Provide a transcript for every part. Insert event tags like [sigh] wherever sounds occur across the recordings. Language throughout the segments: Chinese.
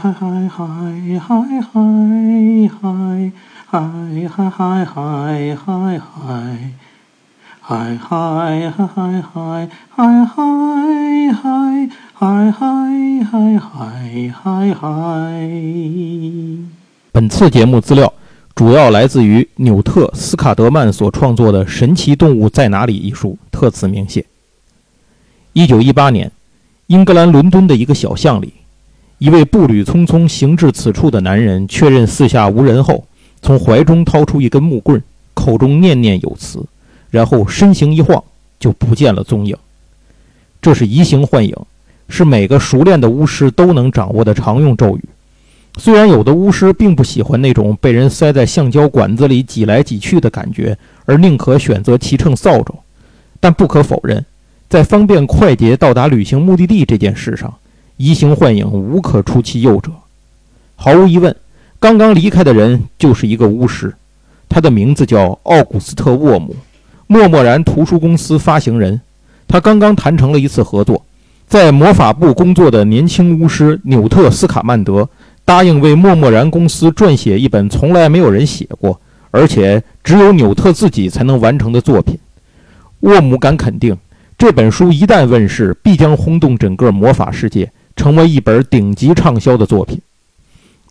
嗨嗨嗨嗨嗨嗨嗨嗨嗨嗨嗨嗨。嗨嗨嗨嗨嗨嗨嗨嗨嗨嗨嗨嗨嗨嗨！本次节目资料主要来自于纽特·斯卡德曼所创作的《神奇动物在哪里》一书，特此鸣谢。一九一八年，英格兰伦敦的一个小巷里，一位步履匆匆行至此处的男人确认四下无人后，从怀中掏出一根木棍，口中念念有词。然后身形一晃，就不见了踪影。这是移形换影，是每个熟练的巫师都能掌握的常用咒语。虽然有的巫师并不喜欢那种被人塞在橡胶管子里挤来挤去的感觉，而宁可选择骑乘扫帚，但不可否认，在方便快捷到达旅行目的地这件事上，移形换影无可出其右者。毫无疑问，刚刚离开的人就是一个巫师，他的名字叫奥古斯特·沃姆。默默然图书公司发行人，他刚刚谈成了一次合作，在魔法部工作的年轻巫师纽特斯卡曼德答应为默默然公司撰写一本从来没有人写过，而且只有纽特自己才能完成的作品。沃姆敢肯定，这本书一旦问世，必将轰动整个魔法世界，成为一本顶级畅销的作品。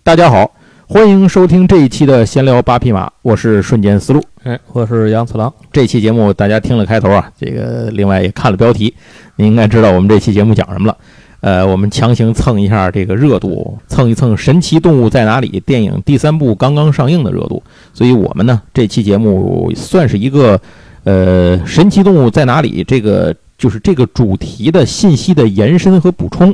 大家好。欢迎收听这一期的闲聊八匹马，我是瞬间思路，哎，我是杨次郎。这期节目大家听了开头啊，这个另外也看了标题，你应该知道我们这期节目讲什么了。呃，我们强行蹭一下这个热度，蹭一蹭《神奇动物在哪里》电影第三部刚刚上映的热度，所以我们呢这期节目算是一个呃《神奇动物在哪里》这个就是这个主题的信息的延伸和补充。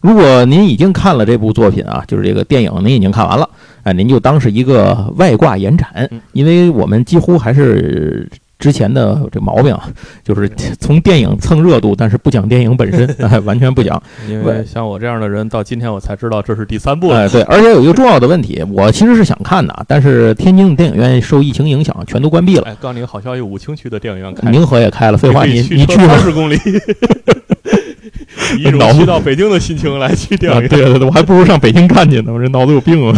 如果您已经看了这部作品啊，就是这个电影，您已经看完了，哎，您就当是一个外挂延展，因为我们几乎还是之前的这毛病，就是从电影蹭热度，但是不讲电影本身，哎，[laughs] 完全不讲。因为像我这样的人，到今天我才知道这是第三部。哎，对，而且有一个重要的问题，我其实是想看的，但是天津的电影院受疫情影响，全都关闭了。哎，告诉你好消息，武清区的电影院开，宁河也开了。废话，你你去二十公里。[laughs] 以一 [laughs] 种去到北京的心情来去电影院，对对对，我还不如上北京看去呢，我这脑子有病啊！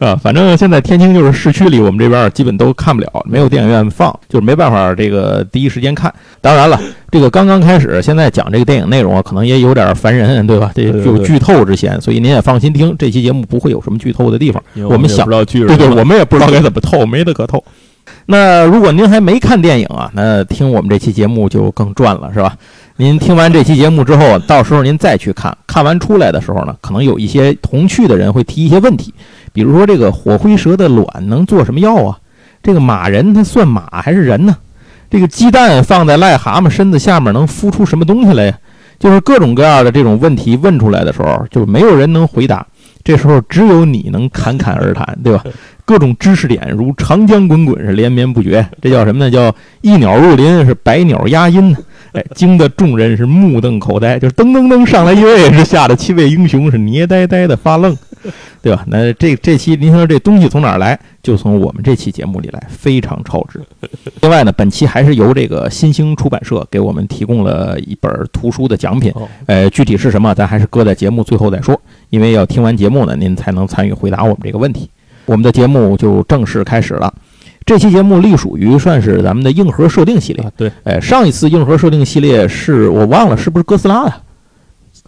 啊，反正现在天津就是市区里，我们这边基本都看不了，没有电影院放，就是没办法这个第一时间看。当然了，这个刚刚开始，现在讲这个电影内容啊，可能也有点烦人，对吧？这有剧透之嫌，所以您也放心听，这期节目不会有什么剧透的地方。我们想不到剧，对对，我们也不知道该怎么透，没得可透。那如果您还没看电影啊，那听我们这期节目就更赚了，是吧？您听完这期节目之后，到时候您再去看看完出来的时候呢，可能有一些同趣的人会提一些问题，比如说这个火灰蛇的卵能做什么药啊？这个马人他算马还是人呢？这个鸡蛋放在癞蛤蟆身子下面能孵出什么东西来呀？就是各种各样的这种问题问出来的时候，就没有人能回答。这时候只有你能侃侃而谈，对吧？各种知识点如长江滚滚，是连绵不绝。这叫什么呢？叫一鸟入林，是百鸟压音。哎，[laughs] 惊得众人是目瞪口呆，就是噔噔噔上来一位，是吓得七位英雄是捏呆呆的发愣，对吧？那这这期您说这东西从哪儿来？就从我们这期节目里来，非常超值。另外呢，本期还是由这个新兴出版社给我们提供了一本图书的奖品，呃，具体是什么，咱还是搁在节目最后再说，因为要听完节目呢，您才能参与回答我们这个问题。我们的节目就正式开始了。这期节目隶属于算是咱们的硬核设定系列。对，哎，上一次硬核设定系列是我忘了是不是哥斯拉呀？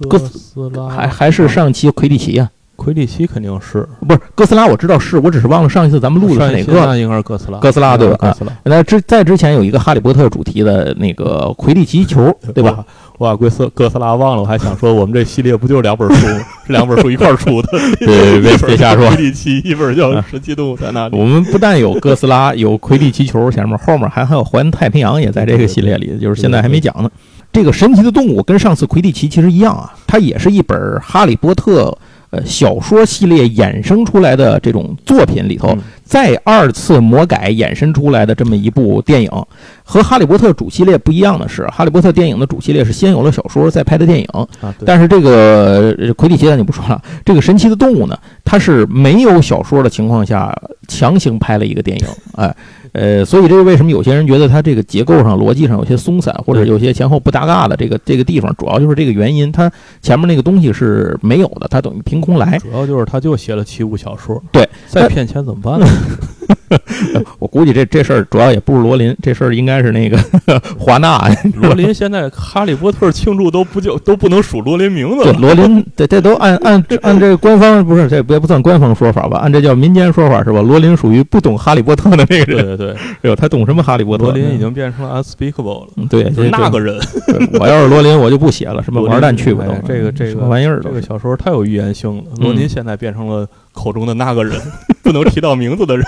哥斯拉还还是上期魁地奇呀？魁地奇肯定是，不是哥斯拉我知道是，我只是忘了上一次咱们录的是哪个？应该是哥斯拉。哥斯拉对吧？哥斯拉。那之在之前有一个哈利波特主题的那个魁地奇球，[laughs] 对吧？我把哥斯哥斯拉忘了，我还想说我们这系列不就是两本书吗？是两本书一块出的。对，[laughs] 别别瞎说。魁地奇一本叫《神奇动物在哪里》。我们不但有哥斯拉，有魁地奇球，前面后面还还有环太平洋也在这个系列里，就是现在还没讲呢。这个神奇的动物跟上次魁地奇其实一样啊，它也是一本哈利波特。呃，小说系列衍生出来的这种作品里头，再二次魔改衍生出来的这么一部电影，和《哈利波特》主系列不一样的是，《哈利波特》电影的主系列是先有了小说，再拍的电影。但是这个魁地奇咱就不说了，这个神奇的动物呢，它是没有小说的情况下强行拍了一个电影，哎。呃，所以这是为什么有些人觉得它这个结构上、逻辑上有些松散，或者有些前后不搭嘎的这个这个地方，主要就是这个原因。它前面那个东西是没有的，它等于凭空来。主要就是他就写了七部小说，对，再骗钱怎么办呢？[laughs] [laughs] 我估计这这事儿主要也不是罗琳，这事儿应该是那个 [laughs] 华纳。罗琳现在《哈利波特》庆祝都不就都不能数罗琳名字，了。罗琳，这这都按按按这个官方不是这也不算官方说法吧？按这叫民间说法是吧？罗琳属于不懂哈利波特的那个对人，对对，[laughs] 哎呦，他懂什么哈利波特？罗琳已经变成了 unspeakable 了，嗯对，就是这那个人。我要是罗琳，我就不写了，什么玩蛋去吧这个这个玩意儿。这个小说太有预言性了。嗯罗琳现在变成了口中的那个人，不能提到名字的人。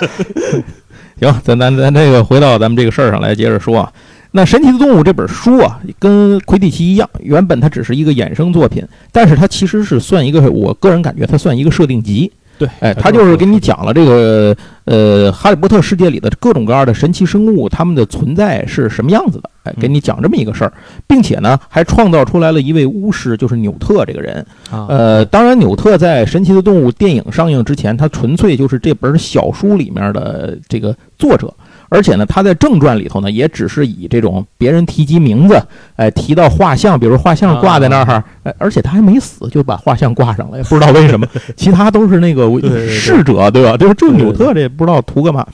[laughs] 行，咱咱咱这个回到咱们这个事儿上来接着说啊。那《神奇的动物》这本书啊，跟《魁地奇》一样，原本它只是一个衍生作品，但是它其实是算一个，我个人感觉它算一个设定集。对，哎，它就是给你讲了这个呃，哈利波特世界里的各种各样的神奇生物，它们的存在是什么样子的，哎，给你讲这么一个事儿，并且呢，还创造出来了一位巫师，就是纽特这个人。啊，呃，当然，纽特在《神奇的动物》电影上映之前，他纯粹就是这本小书里面的这个作者。而且呢，他在正传里头呢，也只是以这种别人提及名字，哎，提到画像，比如画像挂在那儿，哎，而且他还没死，就把画像挂上了，也不知道为什么。[laughs] 其他都是那个逝者，对吧？就是这纽特这也不知道图干嘛，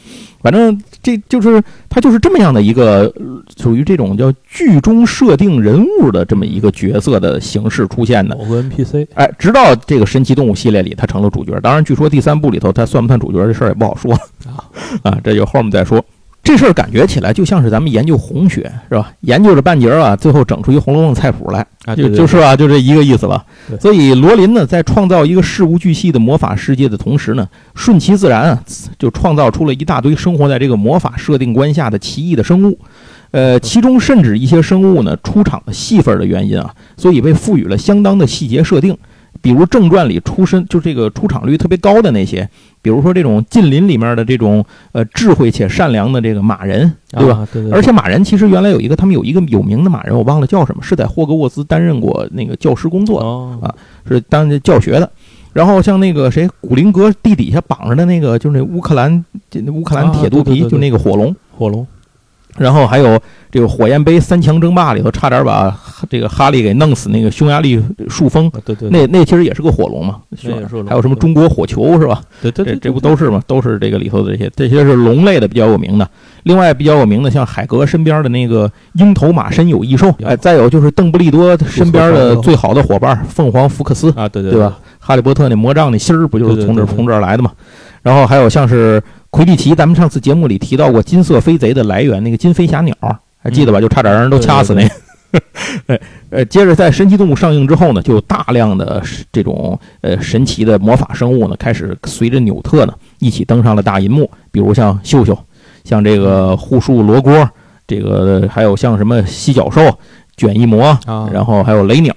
反正这就是他就是这么样的一个呃属于这种叫剧中设定人物的这么一个角色的形式出现的。某个 NPC 哎，直到这个神奇动物系列里，他成了主角。当然，据说第三部里头他算不算主角这事儿也不好说 [laughs] 啊，这就后面再说。这事儿感觉起来就像是咱们研究红学是吧？研究着半截儿啊，最后整出一《红楼梦》菜谱来，啊，就就是啊，就这一个意思吧。所以罗琳呢，在创造一个事无巨细的魔法世界的同时呢，顺其自然啊，就创造出了一大堆生活在这个魔法设定观下的奇异的生物。呃，其中甚至一些生物呢，出场的戏份的原因啊，所以被赋予了相当的细节设定。比如正传里出身就这个出场率特别高的那些，比如说这种近邻里面的这种呃智慧且善良的这个马人，对吧？啊？对对，而且马人其实原来有一个，他们有一个有名的马人，我忘了叫什么，是在霍格沃兹担任过那个教师工作的，哦啊是当教学的。然后像那个谁，古灵阁地底下绑着的那个，就是那乌克兰乌克兰啊铁肚皮，对对对就那个火龙。火龙然后还有这个火焰杯三强争霸里头，差点把这个哈利给弄死那个匈牙利树蜂，啊，对对，那那其实也是个火龙嘛，还有什么中国火球是吧？对对对，这这不都是吗？都是这个里头的这些，这些是龙类的比较有名的。另外比较有名的，像海格身边的那个鹰头马身有异兽，有哎，再有就是邓布利多身边的最好的伙伴凤凰福克斯，啊，对对对吧？？哈利波特那魔杖那芯儿不就是从这从这儿来的吗？然后还有像是魁地奇，咱们上次节目里提到过金色飞贼的来源，那个金飞侠鸟，还记得吧？就差点让人都掐死那 [laughs] 呃，接着在《神奇动物》上映之后呢，就有大量的这种呃神奇的魔法生物呢，开始随着纽特呢一起登上了大银幕，比如像秀秀，像这个护树罗锅，这个还有像什么犀角兽、卷翼魔，啊，然后还有雷鸟，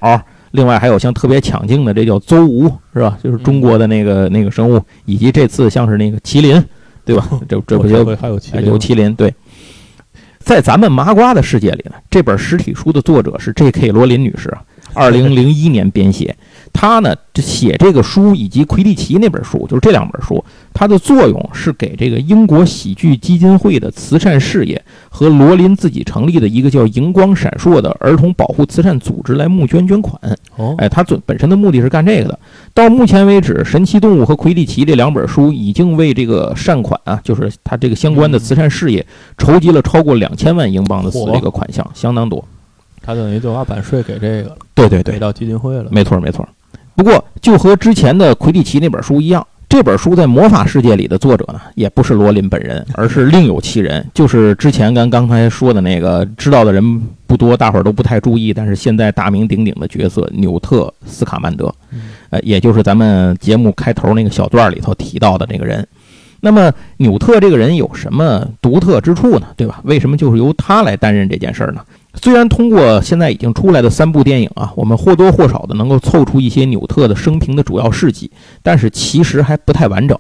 另外还有像特别抢镜的，这叫邹吴是吧？就是中国的那个那个生物，以及这次像是那个麒麟，对吧？这这不就还有麒哎麟有麒麟？对，在咱们麻瓜的世界里呢，这本实体书的作者是 J.K. 罗琳女士啊，二零零一年编写。她呢，这写这个书以及魁地奇那本书，就是这两本书，它的作用是给这个英国喜剧基金会的慈善事业和罗琳自己成立的一个叫“荧光闪烁”的儿童保护慈善组织来募捐捐款。哦，哎，他本本身的目的是干这个的。到目前为止，《神奇动物》和《魁地奇》这两本书已经为这个善款啊，就是他这个相关的慈善事业，筹集了超过两千万英镑的这个款项，相当多。他等于就把版税给这个了，对对给，到基金会了。没错没错。不过，就和之前的《魁地奇》那本书一样，这本书在魔法世界里的作者呢，也不是罗琳本人，而是另有其人，就是之前咱刚才说的那个知道的人不多，大伙儿都不太注意，但是现在大名鼎鼎的角色纽特·斯卡曼德，呃，也就是咱们节目开头那个小段里头提到的那个人。那么纽特这个人有什么独特之处呢？对吧？为什么就是由他来担任这件事儿呢？虽然通过现在已经出来的三部电影啊，我们或多或少的能够凑出一些纽特的生平的主要事迹，但是其实还不太完整。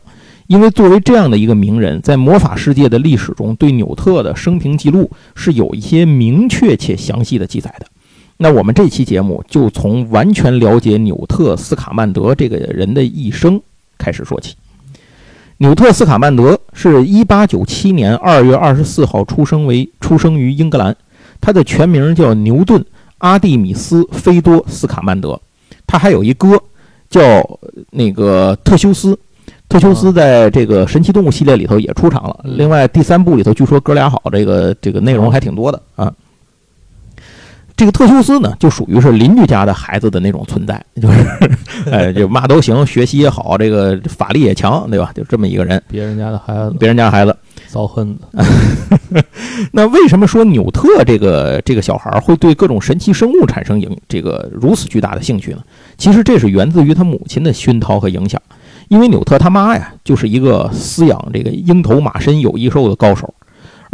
因为作为这样的一个名人，在魔法世界的历史中，对纽特的生平记录是有一些明确且详细的记载的。那我们这期节目就从完全了解纽特·斯卡曼德这个人的一生开始说起。纽特·斯卡曼德是一八九七年二月二十四号出生为出生于英格兰，他的全名叫牛顿·阿蒂米斯·菲多·斯卡曼德。他还有一哥叫那个特修斯，特修斯在这个神奇动物系列里头也出场了。另外第三部里头据说哥俩好，这个这个内容还挺多的啊。这个特修斯呢，就属于是邻居家的孩子的那种存在，就是，哎，就嘛都行，学习也好，这个法力也强，对吧？就这么一个人。别人家的孩子，别人家孩子，遭恨 [laughs] 那为什么说纽特这个这个小孩会对各种神奇生物产生影这个如此巨大的兴趣呢？其实这是源自于他母亲的熏陶和影响，因为纽特他妈呀，就是一个饲养这个鹰头马身有翼兽的高手。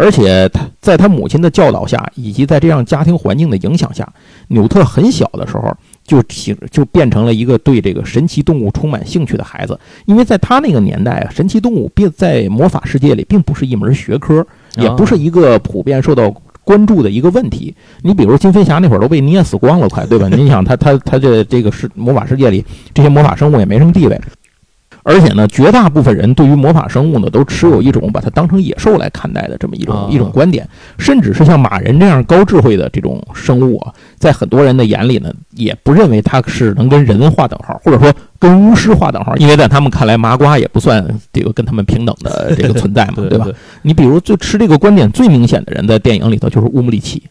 而且他在他母亲的教导下，以及在这样家庭环境的影响下，纽特很小的时候就起就变成了一个对这个神奇动物充满兴趣的孩子。因为在他那个年代啊，神奇动物并在魔法世界里并不是一门学科，也不是一个普遍受到关注的一个问题。你比如金飞侠那会儿都被捏死光了，快对吧？你想他他他这这个是魔法世界里这些魔法生物也没什么地位。而且呢，绝大部分人对于魔法生物呢，都持有一种把它当成野兽来看待的这么一种一种观点，甚至是像马人这样高智慧的这种生物啊，在很多人的眼里呢，也不认为它是能跟人划等号，或者说跟巫师划等号，因为在他们看来，麻瓜也不算这个跟他们平等的 [laughs] 这个存在嘛，对吧？你比如最持这个观点最明显的人，在电影里头就是乌姆里奇，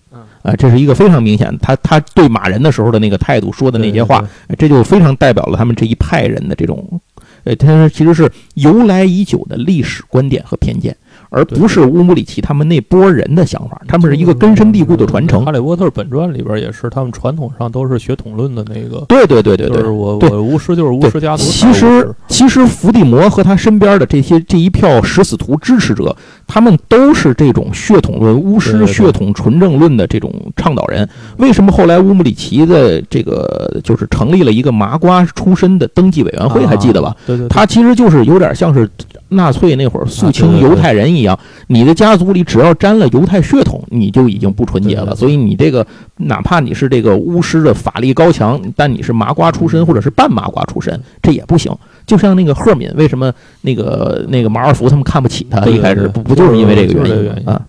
啊，这是一个非常明显，他他对马人的时候的那个态度，说的那些话，这就非常代表了他们这一派人的这种。呃，它其实是由来已久的历史观点和偏见。而不是乌姆里奇他们那波人的想法，他们是一个根深蒂固的传承。哈利波特本传里边也是，他们传统上都是血统论的那个。对对对对对，就是我我巫师就是巫师家族。其实其实伏地魔和他身边的这些这一票食死徒支持者，他们都是这种血统论、巫师血统纯正论的这种倡导人。为什么后来乌姆里奇的这个就是成立了一个麻瓜出身的登记委员会？还记得吧？对对，他其实就是有点像是。纳粹那会儿肃清犹太人一样，你的家族里只要沾了犹太血统，你就已经不纯洁了。所以你这个，哪怕你是这个巫师的法力高强，但你是麻瓜出身或者是半麻瓜出身，这也不行。就像那个赫敏，为什么那个那个马尔福他们看不起他？一开始不不就是因为这个原因啊？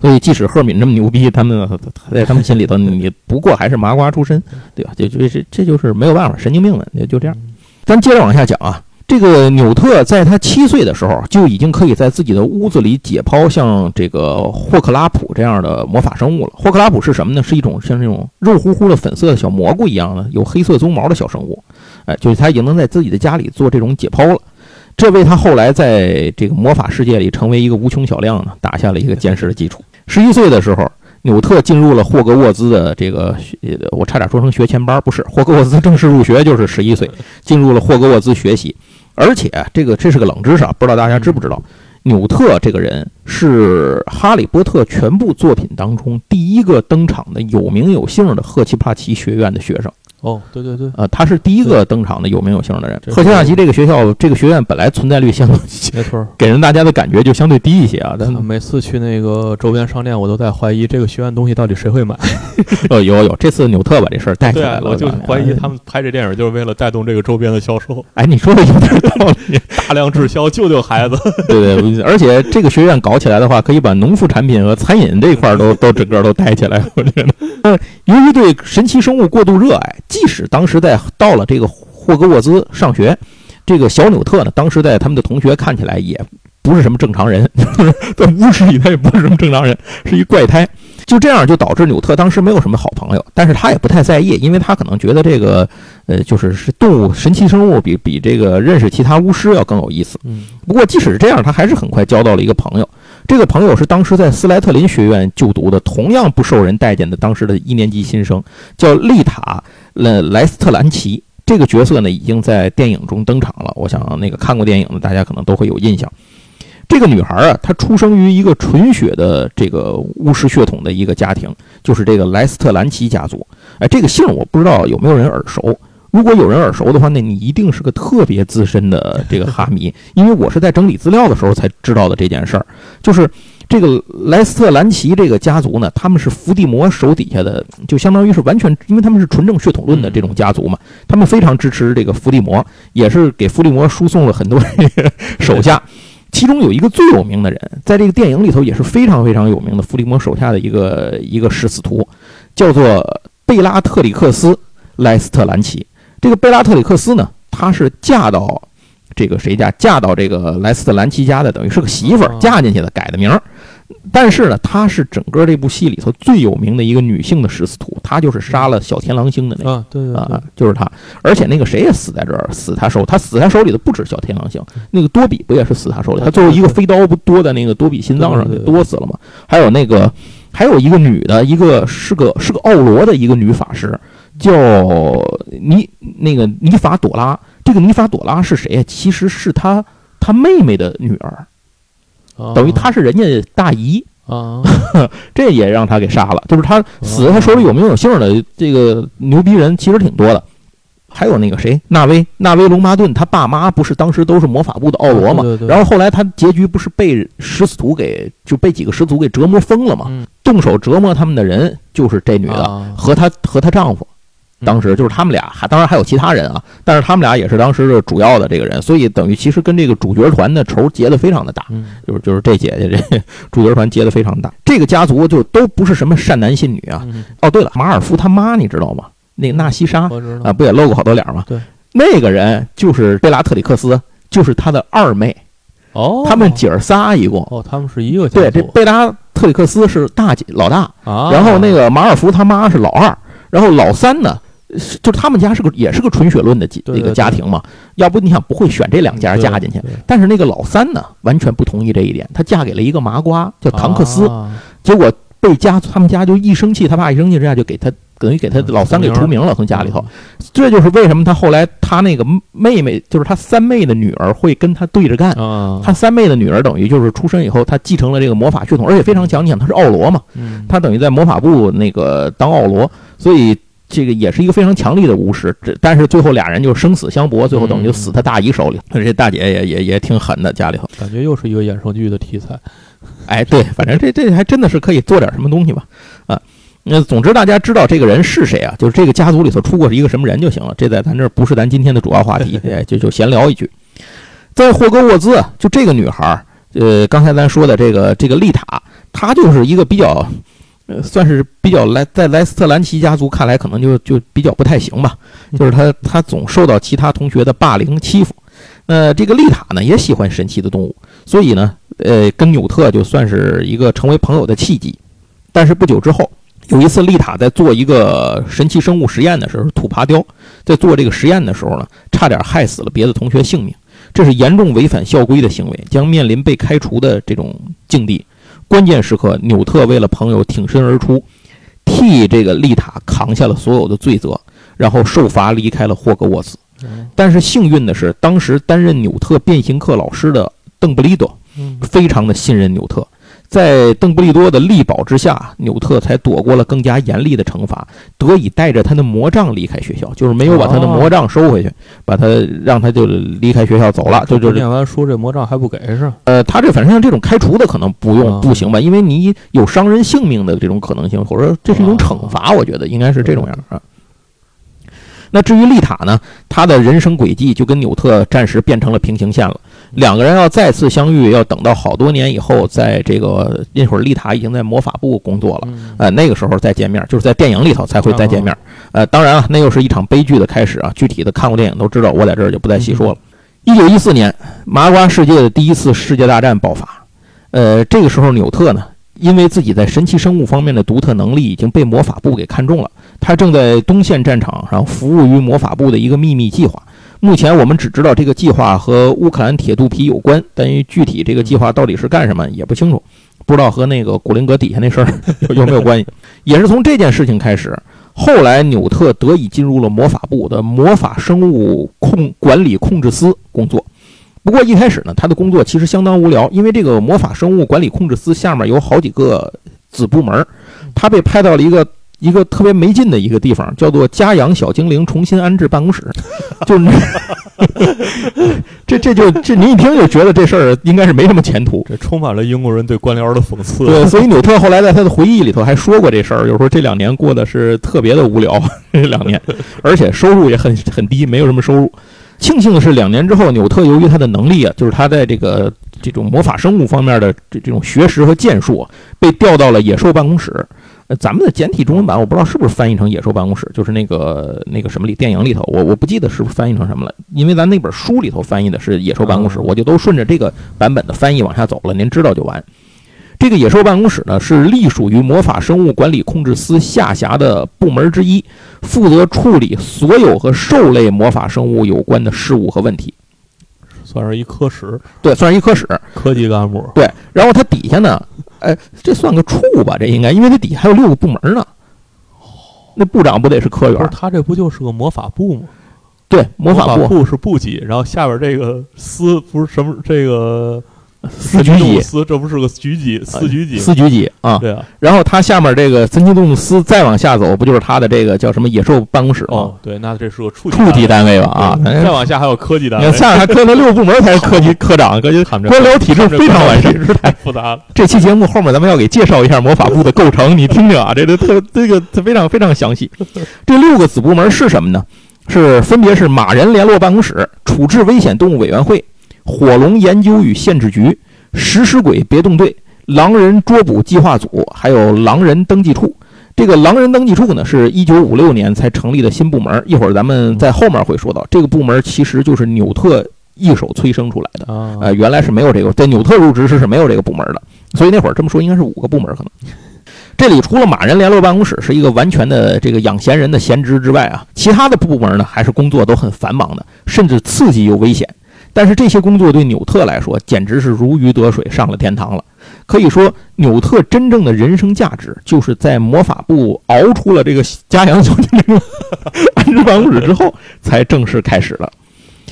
所以即使赫敏这么牛逼，他们在他们心里头，你不过还是麻瓜出身，对吧？就这这这就是没有办法，神经病们也就这样。咱接着往下讲啊。这个纽特在他七岁的时候就已经可以在自己的屋子里解剖像这个霍克拉普这样的魔法生物了。霍克拉普是什么呢？是一种像这种肉乎乎的粉色的小蘑菇一样的有黑色鬃毛的小生物。哎，就是他已经能在自己的家里做这种解剖了，这为他后来在这个魔法世界里成为一个无穷小量呢打下了一个坚实的基础。十一岁的时候，纽特进入了霍格沃兹的这个，我差点说成学前班，不是霍格沃兹正式入学就是十一岁进入了霍格沃兹学习。而且这个这是个冷知识，啊，不知道大家知不知道，纽特这个人是《哈利波特》全部作品当中第一个登场的有名有姓的赫奇帕奇学院的学生。哦，对对对，呃，他是第一个登场的有名有姓的人。赫奇帕奇这个学校，这个学院本来存在率相对，没错，给人大家的感觉就相对低一些啊。但每次去那个周边商店，我都在怀疑这个学院东西到底谁会买。[laughs] 呃，有有，这次纽特把这事儿带起来了，我就怀疑他们拍这电影就是为了带动这个周边的销售。哎，你说的有点道理，[laughs] 大量滞销，救救孩子。[laughs] 对对，而且这个学院搞起来的话，可以把农副产品和餐饮这一块都都整个都带起来。我觉得，由于对神奇生物过度热爱，即使当时在在到了这个霍格沃兹上学，这个小纽特呢，当时在他们的同学看起来也不是什么正常人，[laughs] 在巫师里他也不是什么正常人，是一怪胎。就这样就导致纽特当时没有什么好朋友，但是他也不太在意，因为他可能觉得这个呃，就是是动物神奇生物比比这个认识其他巫师要更有意思。嗯，不过即使是这样，他还是很快交到了一个朋友。这个朋友是当时在斯莱特林学院就读的，同样不受人待见的当时的一年级新生，叫丽塔。莱莱斯特兰奇这个角色呢，已经在电影中登场了。我想那个看过电影的大家可能都会有印象。这个女孩啊，她出生于一个纯血的这个巫师血统的一个家庭，就是这个莱斯特兰奇家族。哎，这个姓我不知道有没有人耳熟。如果有人耳熟的话，那你一定是个特别资深的这个哈迷，[laughs] 因为我是在整理资料的时候才知道的这件事儿。就是这个莱斯特兰奇这个家族呢，他们是伏地魔手底下的，就相当于是完全，因为他们是纯正血统论的这种家族嘛，他们非常支持这个伏地魔，也是给伏地魔输送了很多手下。[laughs] 其中有一个最有名的人，在这个电影里头也是非常非常有名的伏地魔手下的一个一个食死徒，叫做贝拉特里克斯·莱斯特兰奇。这个贝拉特里克斯呢，她是嫁到这个谁家？嫁到这个莱斯特兰奇家的，等于是个媳妇儿，嫁进去的，改的名儿。但是呢，她是整个这部戏里头最有名的一个女性的食死徒，她就是杀了小天狼星的那个啊，啊，就是她。而且那个谁也死在这儿，死她手，她死她手里的不止小天狼星，那个多比不也是死她手里？她最后一个飞刀不多在那个多比心脏上给对对对多死了吗？还有那个，还有一个女的，一个是个是个奥罗的一个女法师，叫尼那个尼法朵拉。这个尼法朵拉是谁呀？其实是他他妹妹的女儿，啊等于她是人家大姨。啊，[laughs] 这也让他给杀了。就是他死在他手里有名有姓的这个牛逼人其实挺多的，还有那个谁，纳威，纳威龙巴顿，他爸妈不是当时都是魔法部的奥罗嘛？然后后来他结局不是被食死徒给就被几个食死徒给折磨疯了嘛？嗯动手折磨他们的人就是这女的、啊和她和她丈夫。当时就是他们俩，还当然还有其他人啊，但是他们俩也是当时的主要的这个人，所以等于其实跟这个主角团的仇结得非常的大。嗯就是就是这姐姐这主角团结得非常大，这个家族就都不是什么善男信女啊。嗯哦，对了，马尔夫他妈你知道吗？那个纳西莎我知道啊，不也露过好多脸吗？对，那个人就是贝拉特里克斯，就是他的二妹，哦，他们姐儿 �ا 一共。哦，他们是一个家对，这贝拉特里克斯是大姐老大，啊，然后那个马尔夫他妈是老二，然后老三呢，是就是他们家是个也是个纯血论的几对对一个家庭嘛，要不你想不会选这两家嫁进去。但是那个老三呢，完全不同意这一点，他嫁给了一个麻瓜叫唐克斯，啊结果被家他们家就一生气，他爸一生气之下就给他等于给他嗯老三给除名了，从家里头。嗯这就是为什么他后来他那个妹妹，就是他三妹的女儿会跟他对着干。啊，他三妹的女儿等于就是出生以后，他继承了这个魔法血统，而且非常强。你想他是奥罗嘛，嗯他等于在魔法部那个当奥罗，所以这个也是一个非常强力的巫师。这但是最后俩人就生死相搏，最后等于就死他大姨手里。这大姐也也也挺狠的，家里头。感觉又是一个衍生剧的题材，哎，对，反正这这还真的是可以做点什么东西吧，啊，那总之大家知道这个人是谁啊？就是这个家族里头出过是一个什么人就行了。这在咱这儿不是咱今天的主要话题，[laughs] 哎，就就闲聊一句。在霍格沃兹啊，就这个女孩儿，呃，刚才咱说的这个这个丽塔，她就是一个比较，呃，算是比较莱在莱斯特兰奇家族看来可能就就比较不太行吧，就是他他总受到其他同学的霸凌欺负。那这个丽塔呢，也喜欢神奇的动物，所以呢，呃，跟纽特就算是一个成为朋友的契机。但是不久之后，有一次丽塔在做一个神奇生物实验的时候，土爬雕在做这个实验的时候呢，差点害死了别的同学性命，这是严重违反校规的行为，将面临被开除的这种境地。关键时刻，纽特为了朋友挺身而出，替这个丽塔扛下了所有的罪责，然后受罚离开了霍格沃茨。嗯但是幸运的是，当时担任纽特变形课老师的邓布利多嗯非常的信任纽特，在邓布利多的力保之下，纽特才躲过了更加严厉的惩罚，得以带着他的魔杖离开学校，就是没有把他的魔杖收回去，把他让他就离开学校走了，就就是念完书这魔杖还不给是？呃，他这反正像这种开除的可能不用啊不行吧，因为你有伤人性命的这种可能性，或者说这是一种惩罚，我觉得应该是这种样啊。那至于丽塔呢，她的人生轨迹就跟纽特暂时变成了平行线了。两个人要再次相遇，要等到好多年以后，在这个那会儿，丽塔已经在魔法部工作了。嗯呃，那个时候再见面，就是在电影里头才会再见面。呃，当然了，那又是一场悲剧的开始啊。具体的看过电影都知道，我在这儿就不再细说了。一九一四年，麻瓜世界的第一次世界大战爆发。呃，这个时候纽特呢，因为自己在神奇生物方面的独特能力已经被魔法部给看中了，他正在东线战场上服务于魔法部的一个秘密计划。目前我们只知道这个计划和乌克兰铁肚皮有关，但于具体这个计划到底是干什么也不清楚，不知道和那个古灵阁底下那事儿 [laughs] 有没有关系。也是从这件事情开始，后来纽特得以进入了魔法部的魔法生物控管理控制司工作。不过一开始呢，他的工作其实相当无聊，因为这个魔法生物管理控制司下面有好几个子部门，他被派到了一个一个特别没劲的一个地方，叫做家养小精灵重新安置办公室，[laughs] 就是 [laughs] 这这就这您一听就觉得这事儿应该是没什么前途。这充满了英国人对官僚的讽刺。对，所以 [laughs] 纽特后来在他的回忆里头还说过这事儿，就是说这两年过得是特别的无聊，这两年，而且收入也很很低，没有什么收入。庆幸的是，两年之后，纽特由于他的能力啊，就是他在这个这种魔法生物方面的这这种学识和建树，被调到了野兽办公室。呃，咱们的简体中文版我不知道是不是翻译成野兽办公室，就是那个那个什么里电影里头，我我不记得是不是翻译成什么了，因为咱那本书里头翻译的是野兽办公室，我就都顺着这个版本的翻译往下走了，您知道就完。这个野兽办公室呢，是隶属于魔法生物管理控制司下辖的部门之一，负责处理所有和兽类魔法生物有关的事务和问题。算是一科室，对，算是一科室。科级干部，对，然后它底下呢，哎，这算个处吧？这应该，因为它底下还有六个部门呢。那部长不得是科员？他这不就是个魔法部吗？对，魔法法部是部级，然后下边这个司不是什么这个司局级，这不是个局级，司局级，司局级啊。对啊，然后它下面这个神奇动物司再往下走，不就是它的这个叫什么野兽办公室吗？哦，对，那这是个处处级单位吧？啊，再往下还有科级单位，下面还科那六个部门才是科级科长，科级 [laughs] 官僚体制非常完善。太复杂了。[laughs] 这期节目后面咱们要给介绍一下魔法部的构成，你听听啊，这个特这个非常非常详细。这六个子部门是什么呢？是分别是马人联络办公室、处置危险动物委员会、火龙研究与限制局、食尸鬼别动队、狼人捉捕计划组，还有狼人登记处。这个狼人登记处呢，是一九五六年才成立的新部门，一会儿咱们在后面会说到。这个部门其实就是纽特一手催生出来的。啊，呃，原来是没有这个，在纽特入职时是没有这个部门的，所以那会儿这么说应该是五个部门可能。这里除了马人联络办公室是一个完全的这个养闲人的闲职之外啊，其他的部门呢还是工作都很繁忙的，甚至刺激又危险。但是这些工作对纽特来说简直是如鱼得水，上了天堂了。可以说，纽特真正的人生价值就是在魔法部熬出了这个家养小精灵安置办公室之后，才正式开始了。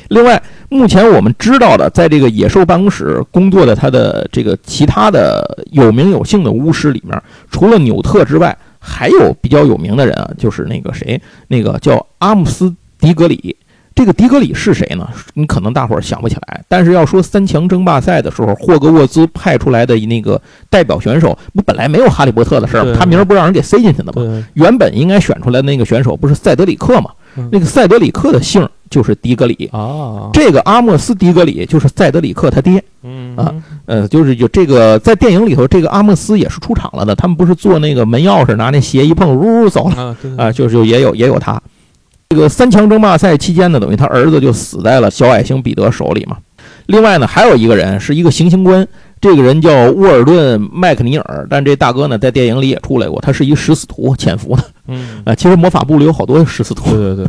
另外，目前我们知道的，在这个野兽办公室工作的他的这个其他的有名有姓的巫师里面，除了纽特之外，还有比较有名的人啊，就是那个谁，那个叫阿姆斯迪格里。这个迪格里是谁呢？你可能大伙儿想不起来。但是要说三强争霸赛的时候，霍格沃兹派出来的那个代表选手，不本来没有哈利波特的事儿吗？他名儿不让人给塞进去的吗？原本应该选出来的那个选手不是塞德里克吗嗯？那个塞德里克的姓儿就是迪格里。啊，这个阿莫斯迪格里就是塞德里克他爹，嗯啊呃，就是有这个在电影里头，这个阿莫斯也是出场了的。他们不是做那个门钥匙，拿那鞋一碰，呜呜走了啊，就是也有也有他。这个三强争霸赛期间呢，等于他儿子就死在了小矮星彼得手里嘛。另外呢，还有一个人是一个行刑官，这个人叫沃尔顿·麦克尼尔，但这大哥呢在电影里也出来过，他是一食死徒潜伏的嗯，啊。其实魔法部里有好多食死徒，对对对，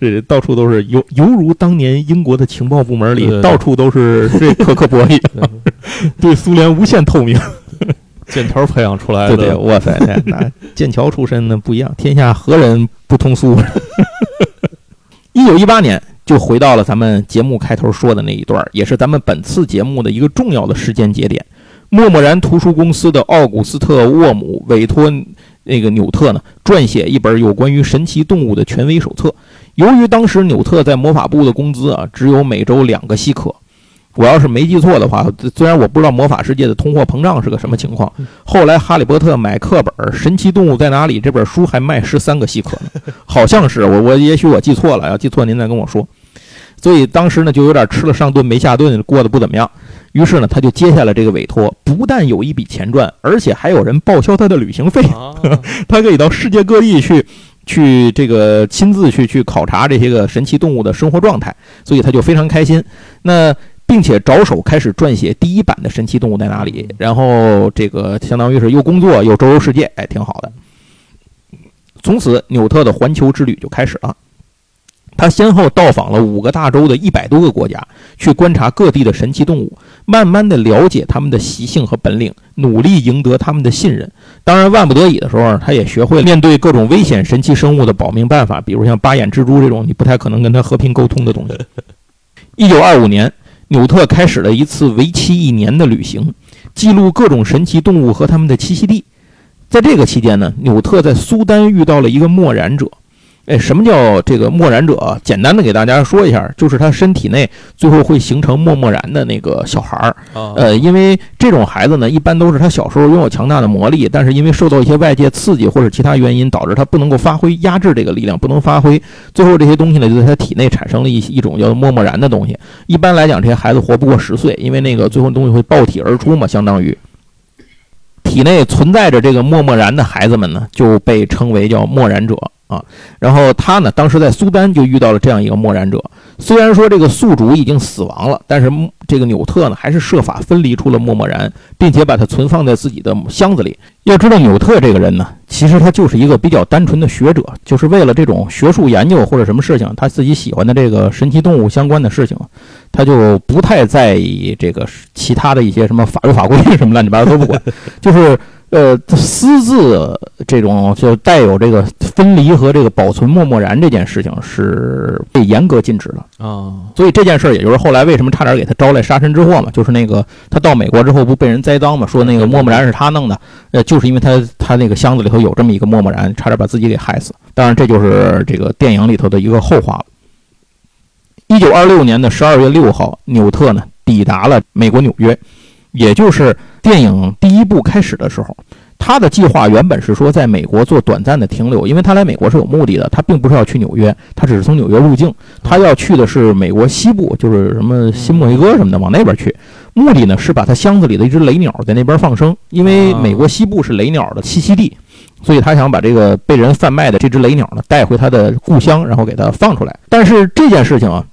[laughs] 这到处都是犹犹如当年英国的情报部门里，到处都是这可可博弈，[laughs] 对对苏联无限透明。剑桥培养出来对对，的，哇塞，那那剑桥出身的不一样，天下何人不通苏？[laughs] 一九一八年就回到了咱们节目开头说的那一段，也是咱们本次节目的一个重要的时间节点。默默然图书公司的奥古斯特·沃姆委托那个纽特呢，撰写一本有关于神奇动物的权威手册。由于当时纽特在魔法部的工资啊，只有每周两个西可。我要是没记错的话，虽然我不知道魔法世界的通货膨胀是个什么情况，后来哈利波特买课本《神奇动物在哪里》这本书还卖十三个西可呢，好像是我我也许我记错了，要记错您再跟我说。所以当时呢就有点吃了上顿没下顿，过得不怎么样。于是呢他就接下了这个委托，不但有一笔钱赚，而且还有人报销他的旅行费。啊，[laughs] 他可以到世界各地去，去这个亲自去去考察这些个神奇动物的生活状态，所以他就非常开心。那并且着手开始撰写第一版的《神奇动物在哪里》，然后这个相当于是又工作又周游世界，哎，挺好的。从此，纽特的环球之旅就开始了。他先后到访了五个大洲的一百多个国家，去观察各地的神奇动物，慢慢的了解它们的习性和本领，努力赢得他们的信任。当然，万不得已的时候，他也学会了面对各种危险神奇生物的保命办法，比如像八眼蜘蛛这种你不太可能跟它和平沟通的东西。[laughs] 一九二五年，纽特开始了一次为期一年的旅行，记录各种神奇动物和它们的栖息地。在这个期间呢，纽特在苏丹遇到了一个默然者。哎，什么叫这个默然者？简单的给大家说一下，就是他身体内最后会形成默默然的那个小孩儿。啊呃，因为这种孩子呢，一般都是他小时候拥有强大的魔力，但是因为受到一些外界刺激或者其他原因，导致他不能够发挥，压制这个力量不能发挥，最后这些东西呢，就在他体内产生了一一种叫做默默然的东西。一般来讲，这些孩子活不过十岁，因为那个最后东西会爆体而出嘛，相当于。体内存在着这个默默然的孩子们呢，就被称为叫默然者啊。然后他呢，当时在苏丹就遇到了这样一个默然者。虽然说这个宿主已经死亡了，但是这个纽特呢，还是设法分离出了默默然，并且把它存放在自己的箱子里。要知道，纽特这个人呢，其实他就是一个比较单纯的学者，就是为了这种学术研究或者什么事情，他自己喜欢的这个神奇动物相关的事情，他就不太在意这个其他的一些什么法律法规什么乱七八糟都不管，就是。呃，私自这种就带有这个分离和这个保存默默然这件事情是被严格禁止的。啊所以这件事儿，也就是后来为什么差点给他招来杀身之祸嘛，就是那个他到美国之后不被人栽赃嘛，说那个默默然是他弄的，呃，就是因为他他那个箱子里头有这么一个默默然，差点把自己给害死。当然，这就是这个电影里头的一个后话了。一九二六年的十二月六号，纽特呢抵达了美国纽约，也就是电影第一部开始的时候。他的计划原本是说在美国做短暂的停留，因为他来美国是有目的的，他并不是要去纽约，他只是从纽约入境，他要去的是美国西部，就是什么新墨西哥什么的，往那边去。目的呢是把他箱子里的一只雷鸟在那边放生，因为美国西部是雷鸟的栖息地，所以他想把这个被人贩卖的这只雷鸟呢带回他的故乡，然后给它放出来。但是这件事情啊。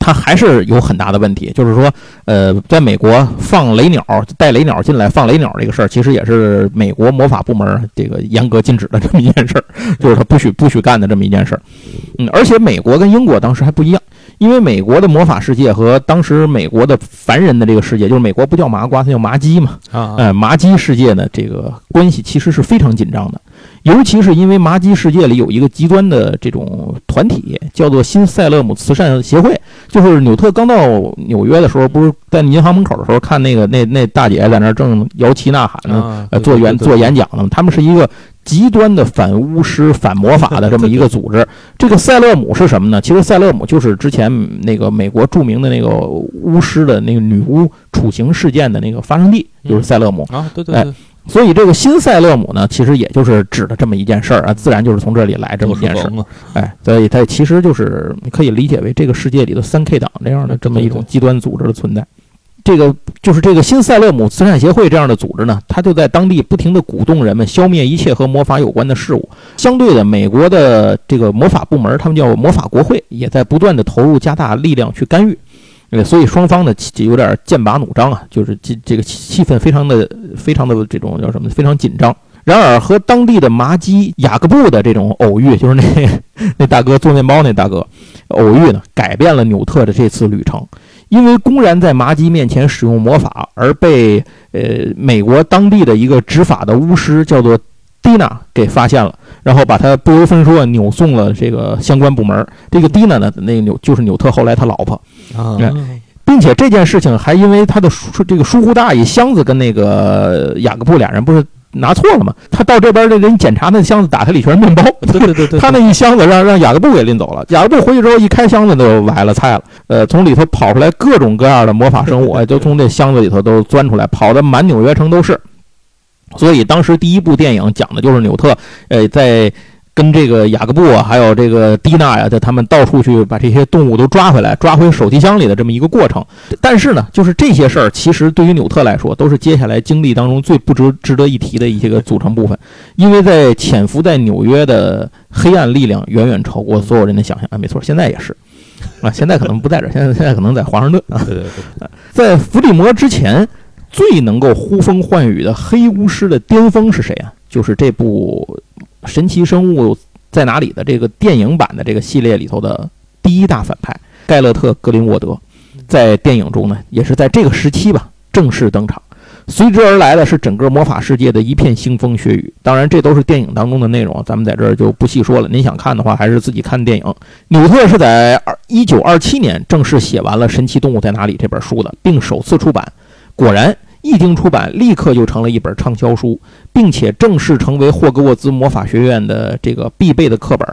他还是有很大的问题，就是说，呃，在美国放雷鸟、带雷鸟进来放雷鸟这个事儿，其实也是美国魔法部门这个严格禁止的这么一件事儿，就是他不许不许干的这么一件事儿。嗯，而且美国跟英国当时还不一样，因为美国的魔法世界和当时美国的凡人的这个世界，就是美国不叫麻瓜，它叫麻鸡嘛，啊。呃，麻鸡世界呢，这个关系其实是非常紧张的，尤其是因为麻鸡世界里有一个极端的这种团体，叫做新塞勒姆慈善协会。就是纽特刚到纽约的时候，不是在银行门口的时候，看那个那那大姐在那儿正摇旗呐喊呢，做演做演讲呢。他们是一个极端的反巫师、反魔法的这么一个组织。[laughs] 这个塞勒姆是什么呢？其实塞勒姆就是之前那个美国著名的那个巫师的那个女巫处刑事件的那个发生地，就是塞勒姆。啊，对对，所以这个新塞勒姆呢，其实也就是指的这么一件事儿啊，自然就是从这里来这么一件事儿。哎，所以它其实就是你可以理解为这个世界里的三 K 党这样的这么一种极端组织的存在。这个就是这个新塞勒姆慈善协会这样的组织呢，它就在当地不停地鼓动人们消灭一切和魔法有关的事物。相对的，美国的这个魔法部门，他们叫魔法国会，也在不断地投入加大力量去干预。呃，所以双方呢其有点剑拔弩张啊，就是这这个气氛非常的非常的这种叫什么，非常紧张。然而，和当地的麻鸡雅各布的这种偶遇，就是那那大哥做面包那大哥偶遇呢，改变了纽特的这次旅程。因为公然在麻鸡面前使用魔法，而被呃美国当地的一个执法的巫师叫做蒂娜给发现了，然后把他不由分说扭送了这个相关部门。这个蒂娜呢，那个纽就是纽特后来他老婆。啊哎并且这件事情还因为他的疏这个疏忽大意，箱子跟那个雅各布俩人不是拿错了吗？他到这边的人检查那箱子，打开里全是面包。对对对对，[laughs] 他那一箱子让让雅各布给拎走了，雅各布回去之后一开箱子都崴了菜了，呃，从里头跑出来各种各样的魔法生物，哎，都从这箱子里头都钻出来，跑的满纽约城都是。所以当时第一部电影讲的就是纽特，呃，在跟这个雅各布啊，还有这个蒂娜呀，在他们到处去把这些动物都抓回来，抓回手提箱里的这么一个过程。但是呢，就是这些事儿，其实对于纽特来说，都是接下来经历当中最不值值得一提的一些个组成部分，因为在潜伏在纽约的黑暗力量远远超过所有人的想象。啊，没错，现在也是，啊，现在可能不在这儿，现在现在可能在华盛顿啊。对对对，在伏地魔之前，最能够呼风唤雨的黑巫师的巅峰是谁啊？就是这部《神奇生物在哪里》的这个电影版的这个系列里头的第一大反派盖勒特·格林沃德，在电影中呢，也是在这个时期吧正式登场。随之而来的是整个魔法世界的一片腥风血雨。当然，这都是电影当中的内容，咱们在这儿就不细说了。您想看的话，还是自己看电影。纽特是在二一九二七年正式写完了《神奇动物在哪里》这本书的，并首次出版。果然，一经出版，立刻就成了一本畅销书，并且正式成为霍格沃兹魔法学院的这个必备的课本。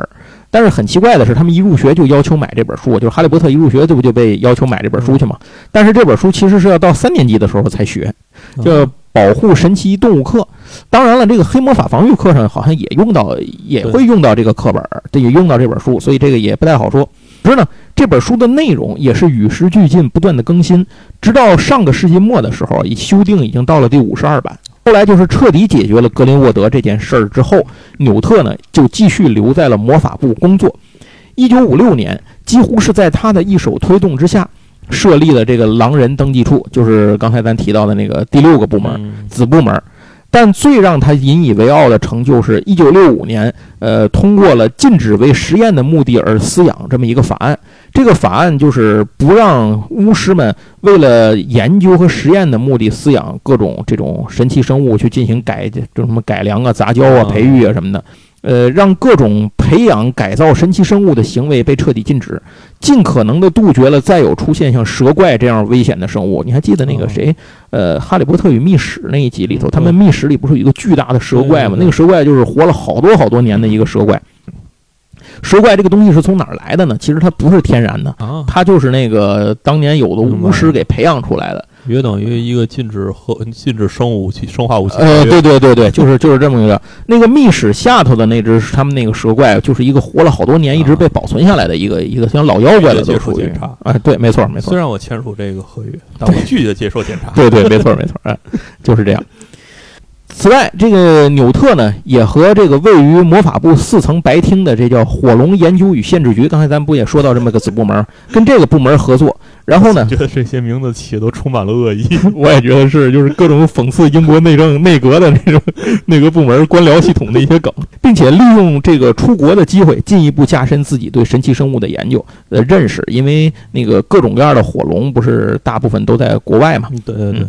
但是很奇怪的是，他们一入学就要求买这本书，就是《哈利波特》一入学这不就被要求买这本书去嘛？但是这本书其实是要到三年级的时候才学，叫《保护神奇动物课》。当然了，这个黑魔法防御课上好像也用到，也会用到这个课本，这也用到这本书，所以这个也不太好说。可是呢，这本书的内容也是与时俱进，不断的更新，直到上个世纪末的时候，已修订已经到了第五十二版。后来就是彻底解决了格林沃德这件事儿之后，纽特呢就继续留在了魔法部工作。一九五六年，几乎是在他的一手推动之下，设立了这个狼人登记处，就是刚才咱提到的那个第六个部门子部门。但最让他引以为傲的成就，是一九六五年，呃，通过了禁止为实验的目的而饲养这么一个法案。这个法案就是不让巫师们为了研究和实验的目的饲养各种这种神奇生物去进行改，就什么改良啊、杂交啊、培育啊什么的。呃，让各种培养改造神奇生物的行为被彻底禁止，尽可能的杜绝了再有出现像蛇怪这样危险的生物。你还记得那个谁？呃，《哈利波特与密室》那一集里头，他们密室里不是有一个巨大的蛇怪吗？那个蛇怪就是活了好多好多年的一个蛇怪。蛇怪这个东西是从哪儿来的呢？其实它不是天然的，它就是那个当年有的巫师给培养出来的。约等于一个禁止核、禁止生物武器、生化武器。呃，对对对对，就是就是这么一个。那个密室下头的那只他们那个蛇怪，就是一个活了好多年，一直被保存下来的一个一个像老妖怪的接受检查。哎，对，没错没错。虽然我签署这个合约，但我拒绝接受检查。对对，没错没错，哎，就是这样。此外，这个纽特呢，也和这个位于魔法部四层白厅的这叫火龙研究与限制局，刚才咱们不也说到这么个子部门，跟这个部门合作。然后呢？觉得这些名字起的都充满了恶意。[laughs] 我也觉得是，就是各种讽刺英国内政 [laughs] 内阁的那种 [laughs] 内阁部门官僚系统的一些梗，并且利用这个出国的机会，进一步加深自己对神奇生物的研究呃认识。因为那个各种各样的火龙，不是大部分都在国外嘛？对对对，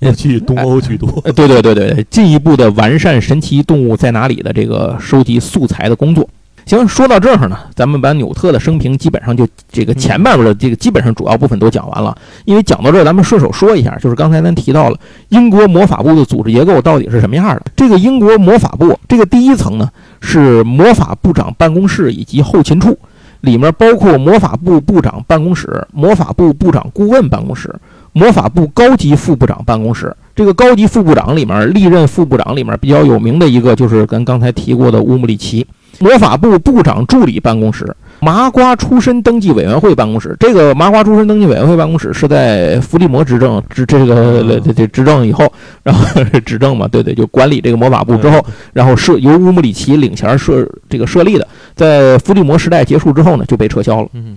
尤其东欧居多。对对对对，进一步的完善神奇动物在哪里的这个收集素材的工作。行，说到这儿呢，咱们把纽特的生平基本上就这个前半部的这个基本上主要部分都讲完了。因为讲到这儿，咱们顺手说一下，就是刚才咱提到了英国魔法部的组织结构到底是什么样的。这个英国魔法部这个第一层呢是魔法部长办公室以及后勤处，里面包括魔法部部长办公室、魔法部部长顾问办公室、魔法部高级副部长办公室。这个高级副部长里面，历任副部长里面比较有名的一个就是咱刚才提过的乌姆里奇。魔法部部长助理办公室、麻瓜出身登记委员会办公室。这个麻瓜出身登记委员会办公室是在伏地魔执政执这个这这执政以后，然后 [laughs] 执政嘛，对对，就管理这个魔法部之后，然后设由乌姆里奇领衔设这个设立的，在伏地魔时代结束之后呢，就被撤销了。嗯，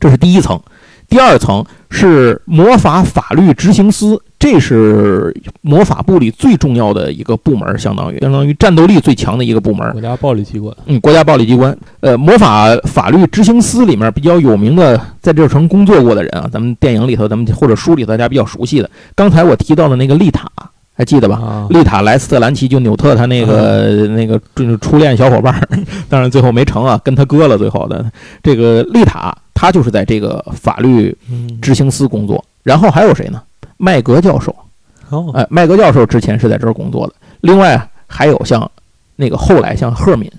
这是第一层。第二层是魔法法律执行司，这是魔法部里最重要的一个部门，相当于相当于战斗力最强的一个部门。国家暴力机关，嗯，国家暴力机关。呃，魔法法律执行司里面比较有名的，在这城工作过的人啊，咱们电影里头，咱们或者书里大家比较熟悉的，刚才我提到的那个丽塔，还记得吧？丽塔莱斯特兰奇就纽特他那个那个就是初恋小伙伴，[laughs] 当然最后没成啊，跟他哥了。最后的这个丽塔。他就是在这个法律执行司工作，然后还有谁呢？麦格教授，哎，麦格教授之前是在这儿工作的。另外还有像那个后来像赫敏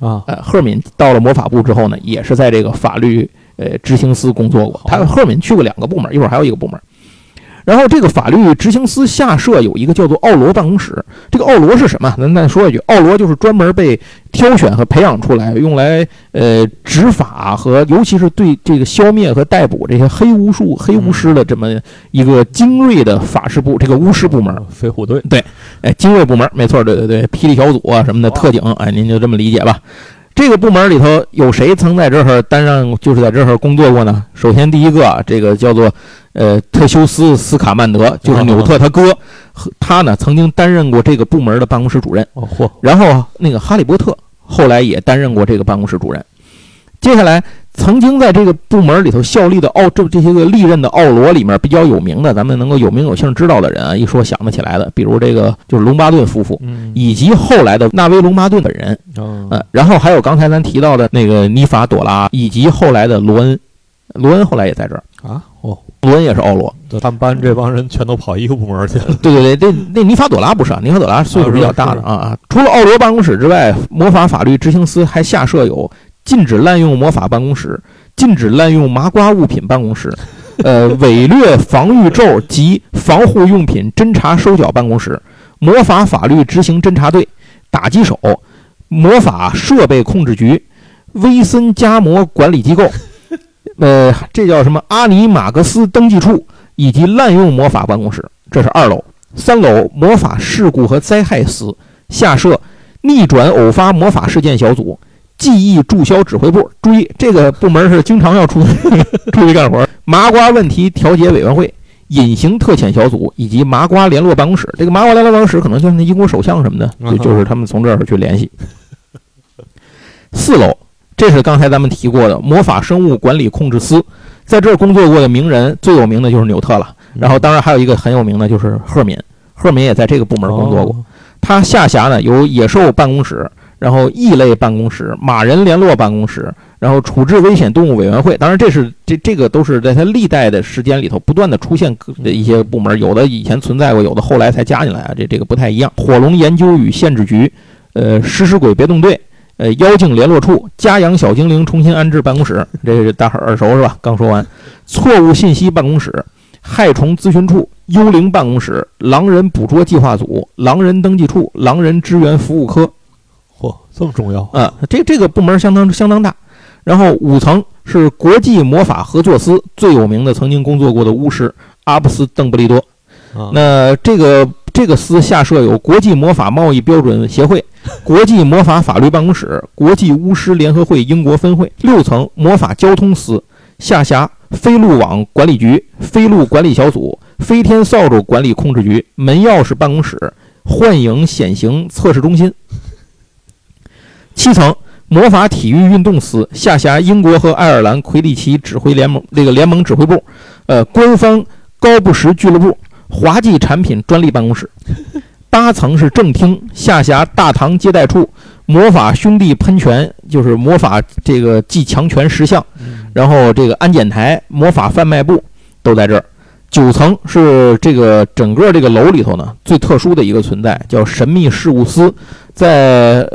啊，呃，赫敏到了魔法部之后呢，也是在这个法律呃执行司工作过。他赫敏去过两个部门，一会儿还有一个部门。然后这个法律执行司下设有一个叫做奥罗办公室。这个奥罗是什么？咱再说一句，奥罗就是专门被挑选和培养出来，用来呃执法和尤其是对这个消灭和逮捕这些黑巫术、黑巫师的这么一个精锐的法师部，这个巫师部门，飞虎队。对，哎，精锐部门，没错，对对对，霹雳小组啊什么的特警，哎，您就这么理解吧。这个部门里头有谁曾在这儿担任，就是在这儿工作过呢？首先第一个，这个叫做。呃，特修斯·斯卡曼德就是纽特他哥，他呢曾经担任过这个部门的办公室主任。哦嚯！然后那个哈利波特后来也担任过这个办公室主任。接下来，曾经在这个部门里头效力的奥这这些个历任的奥罗里面比较有名的，咱们能够有名有姓知道的人啊，一说想得起来的，比如这个就是隆巴顿夫妇，以及后来的纳威·隆巴顿本人。嗯，然后还有刚才咱提到的那个尼法·朵拉，以及后来的罗恩，罗恩后来也在这儿啊。哦。罗恩也是奥罗。他们班这帮人全都跑一个部门去了。对对对，那那尼法朵拉不是啊，尼法朵拉岁数比较大的啊啊。除了奥罗办公室之外，魔法法律执行司还下设有禁止滥用魔法办公室、禁止滥用麻瓜物品办公室、呃伪劣防御咒及防护用品侦查收缴办公室、魔法法律执行侦查队、打击手、魔法设备控制局、威森加魔管理机构，呃，这叫什么？阿尼马格斯登记处。以及滥用魔法办公室，这是二楼。三楼魔法事故和灾害司下设逆转偶发魔法事件小组、记忆注销指挥部。注意，这个部门是经常要出 [laughs] 出去干活。麻瓜问题调解委员会、隐形特遣小组以及麻瓜联络办公室。这个麻瓜联络办公室可能就是那英国首相什么的，就就是他们从这儿去联系。[laughs] 四楼，这是刚才咱们提过的魔法生物管理控制司。在这儿工作过的名人最有名的就是纽特了，然后当然还有一个很有名的就是赫敏，赫敏也在这个部门工作过。他下辖呢有野兽办公室，然后异类办公室、马人联络办公室，然后处置危险动物委员会。当然这是这这个都是在他历代的时间里头不断的出现的一些部门，有的以前存在过，有的后来才加进来啊，这这个不太一样。火龙研究与限制局，呃，食尸鬼别动队。呃，妖精联络处、家养小精灵重新安置办公室，这是大伙耳熟是吧？刚说完，错误信息办公室、害虫咨询处、幽灵办公室、狼人捕捉计划组、狼人登记处、狼人支援服务科。嚯，这么重要啊！这这个部门相当相当大。然后五层是国际魔法合作司，最有名的曾经工作过的巫师阿布斯邓布利多。那这个这个司下设有国际魔法贸易标准协会。国际魔法法律办公室、国际巫师联合会英国分会六层魔法交通司下辖飞路网管理局、飞路管理小组、飞天扫帚管理控制局、门钥匙办公室、幻影显形测试中心。七层魔法体育运动司下辖英国和爱尔兰魁地奇指挥联盟这个联盟指挥部，呃，官方高布什俱乐部滑稽产品专利办公室。八层是正厅，下辖大堂接待处、魔法兄弟喷泉，就是魔法这个祭强权石像，然后这个安检台、魔法贩卖部都在这儿。九层是这个整个这个楼里头呢最特殊的一个存在，叫神秘事务司，在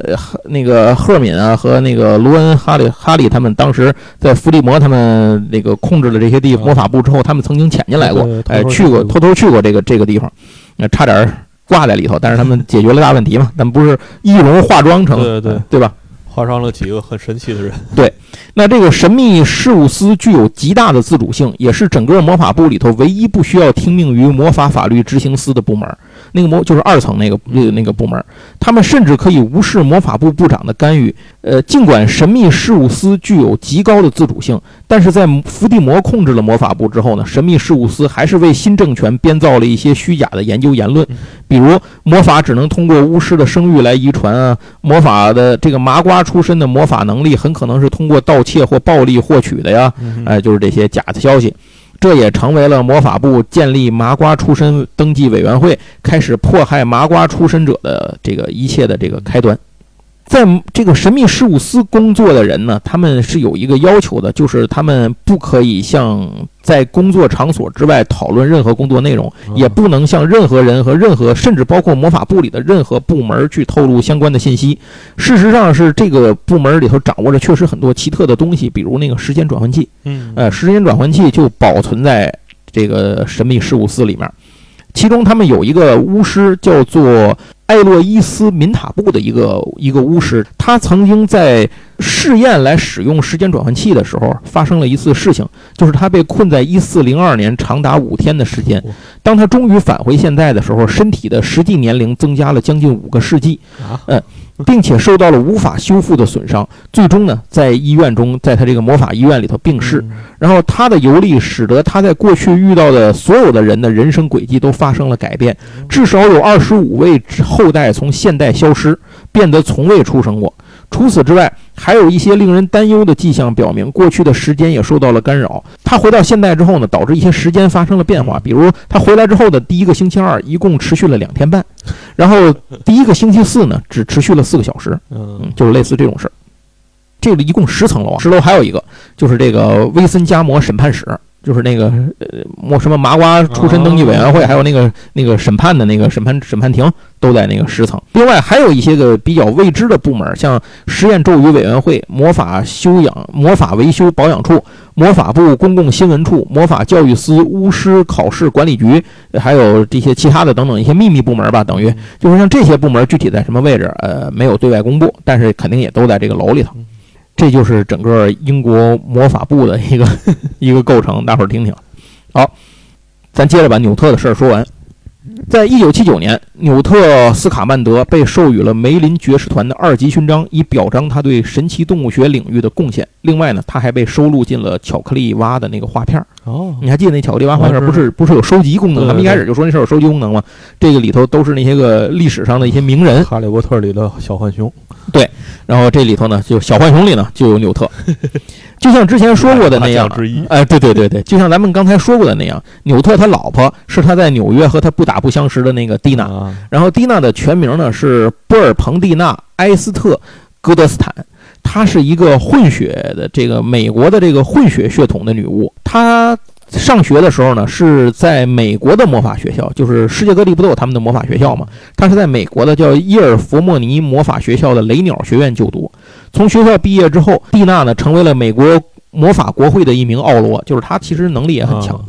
那个赫敏啊和那个罗恩、哈利、哈利他们当时在伏地魔他们那个控制了这些地魔法部之后，他们曾经潜进来过，哎，去过偷偷去过这个这个地方，那差点。挂在里头，但是他们解决了大问题嘛？[laughs] 咱们不是易容化妆成，对对对吧？化妆了几个很神奇的人。对，那这个神秘事务司具有极大的自主性，也是整个魔法部里头唯一不需要听命于魔法法律执行司的部门。那个魔就是二层那个那个那个部门，他们甚至可以无视魔法部部长的干预。呃，尽管神秘事务司具有极高的自主性，但是在伏地魔控制了魔法部之后呢，神秘事务司还是为新政权编造了一些虚假的研究言论，比如魔法只能通过巫师的声誉来遗传啊，魔法的这个麻瓜出身的魔法能力很可能是通过盗窃或暴力获取的呀，哎，就是这些假的消息。这也成为了魔法部建立麻瓜出身登记委员会，开始迫害麻瓜出身者的这个一切的这个开端。在这个神秘事务司工作的人呢，他们是有一个要求的，就是他们不可以向在工作场所之外讨论任何工作内容，也不能向任何人和任何，甚至包括魔法部里的任何部门去透露相关的信息。事实上，是这个部门里头掌握着确实很多奇特的东西，比如那个时间转换器。嗯，呃，时间转换器就保存在这个神秘事务司里面，其中他们有一个巫师叫做。艾洛伊斯敏塔布的一个一个巫师，他曾经在试验来使用时间转换器的时候，发生了一次事情，就是他被困在一四零二年长达五天的时间。当他终于返回现在的时候，身体的实际年龄增加了将近五个世纪。嗯。并且受到了无法修复的损伤，最终呢，在医院中，在他这个魔法医院里头病逝。然后他的游历使得他在过去遇到的所有的人的人生轨迹都发生了改变，至少有二十五位后代从现代消失，变得从未出生过。除此之外，还有一些令人担忧的迹象表明，过去的时间也受到了干扰。他回到现代之后呢，导致一些时间发生了变化。比如，他回来之后的第一个星期二，一共持续了两天半，然后第一个星期四呢，只持续了四个小时。嗯，就是类似这种事儿。这里一共十层楼，十楼还有一个就是这个威森加摩审判室。就是那个呃，莫什么麻瓜出身登记委员会，还有那个那个审判的那个审判审判庭都在那个十层。另外还有一些个比较未知的部门，像实验咒语委员会、魔法修养、魔法维修保养处、魔法部公共新闻处、魔法教育司、巫师考试管理局，还有这些其他的等等一些秘密部门吧。等于就是像这些部门具体在什么位置，呃，没有对外公布，但是肯定也都在这个楼里头。这就是整个英国魔法部的一个 [laughs] 一个构成，大伙儿听听。好，咱接着把纽特的事儿说完。在一九七九年，纽特斯卡曼德被授予了梅林爵士团的二级勋章，以表彰他对神奇动物学领域的贡献。另外呢，他还被收录进了巧克力蛙的那个画片儿。哦，你还记得那巧克力蛙画片不是不是有收集功能？咱们一开始就说那是有收集功能吗？这个里头都是那些个历史上的一些名人。哈利波特里的小浣熊。对，然后这里头呢，就小浣熊里呢就有纽特，[laughs] 就像之前说过的那样，哎，对对对对，就像咱们刚才说过的那样，纽特他老婆是他在纽约和他不打不相识的那个蒂娜，然后蒂娜的全名呢是波尔彭蒂娜埃斯特戈德斯坦，她是一个混血的这个美国的这个混血血统的女巫，她。上学的时候呢，是在美国的魔法学校，就是世界各地不都有他们的魔法学校吗？她是在美国的叫伊尔佛莫尼魔法学校的雷鸟学院就读。从学校毕业之后，蒂娜呢成为了美国魔法国会的一名奥罗，就是她其实能力也很强。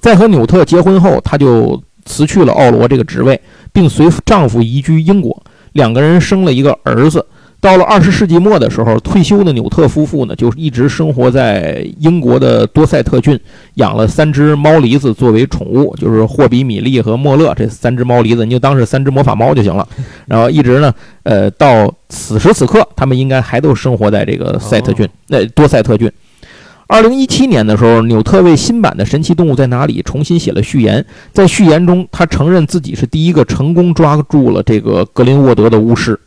在和纽特结婚后，她就辞去了奥罗这个职位，并随丈夫移居英国，两个人生了一个儿子。到了二十世纪末的时候，退休的纽特夫妇呢，就一直生活在英国的多塞特郡，养了三只猫狸子作为宠物，就是霍比、米莉和莫勒这三只猫狸子，你就当是三只魔法猫就行了。然后一直呢，呃，到此时此刻，他们应该还都生活在这个塞特郡，那多塞特郡。二零一七年的时候，纽特为新版的《神奇动物在哪里》重新写了序言，在序言中，他承认自己是第一个成功抓住了这个格林沃德的巫师。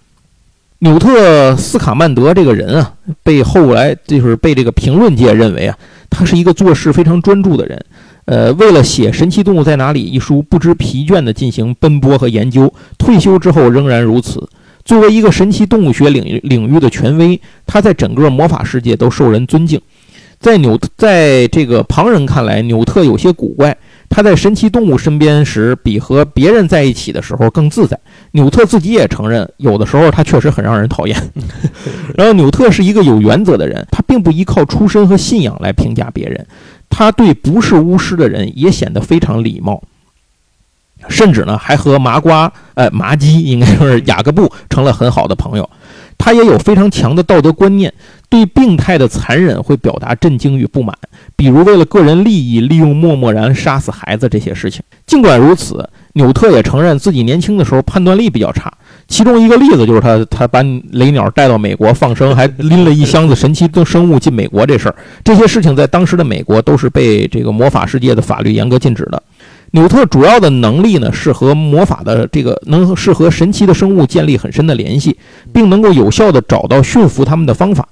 纽特斯卡曼德这个人啊，被后来就是被这个评论界认为啊，他是一个做事非常专注的人。呃，为了写《神奇动物在哪里》一书，不知疲倦地进行奔波和研究。退休之后仍然如此。作为一个神奇动物学领域领域的权威，他在整个魔法世界都受人尊敬。在纽在这个旁人看来，纽特有些古怪。他在神奇动物身边时，比和别人在一起的时候更自在。纽特自己也承认，有的时候他确实很让人讨厌。[laughs] 然后，纽特是一个有原则的人，他并不依靠出身和信仰来评价别人。他对不是巫师的人也显得非常礼貌，甚至呢，还和麻瓜、呃麻鸡，应该说是雅各布成了很好的朋友。他也有非常强的道德观念，对病态的残忍会表达震惊与不满，比如为了个人利益利用默默然杀死孩子这些事情。尽管如此，纽特也承认自己年轻的时候判断力比较差。其中一个例子就是他他把雷鸟带到美国放生，还拎了一箱子神奇的生物进美国这事儿。这些事情在当时的美国都是被这个魔法世界的法律严格禁止的。纽特主要的能力呢，是和魔法的这个能是和神奇的生物建立很深的联系，并能够有效地找到驯服他们的方法。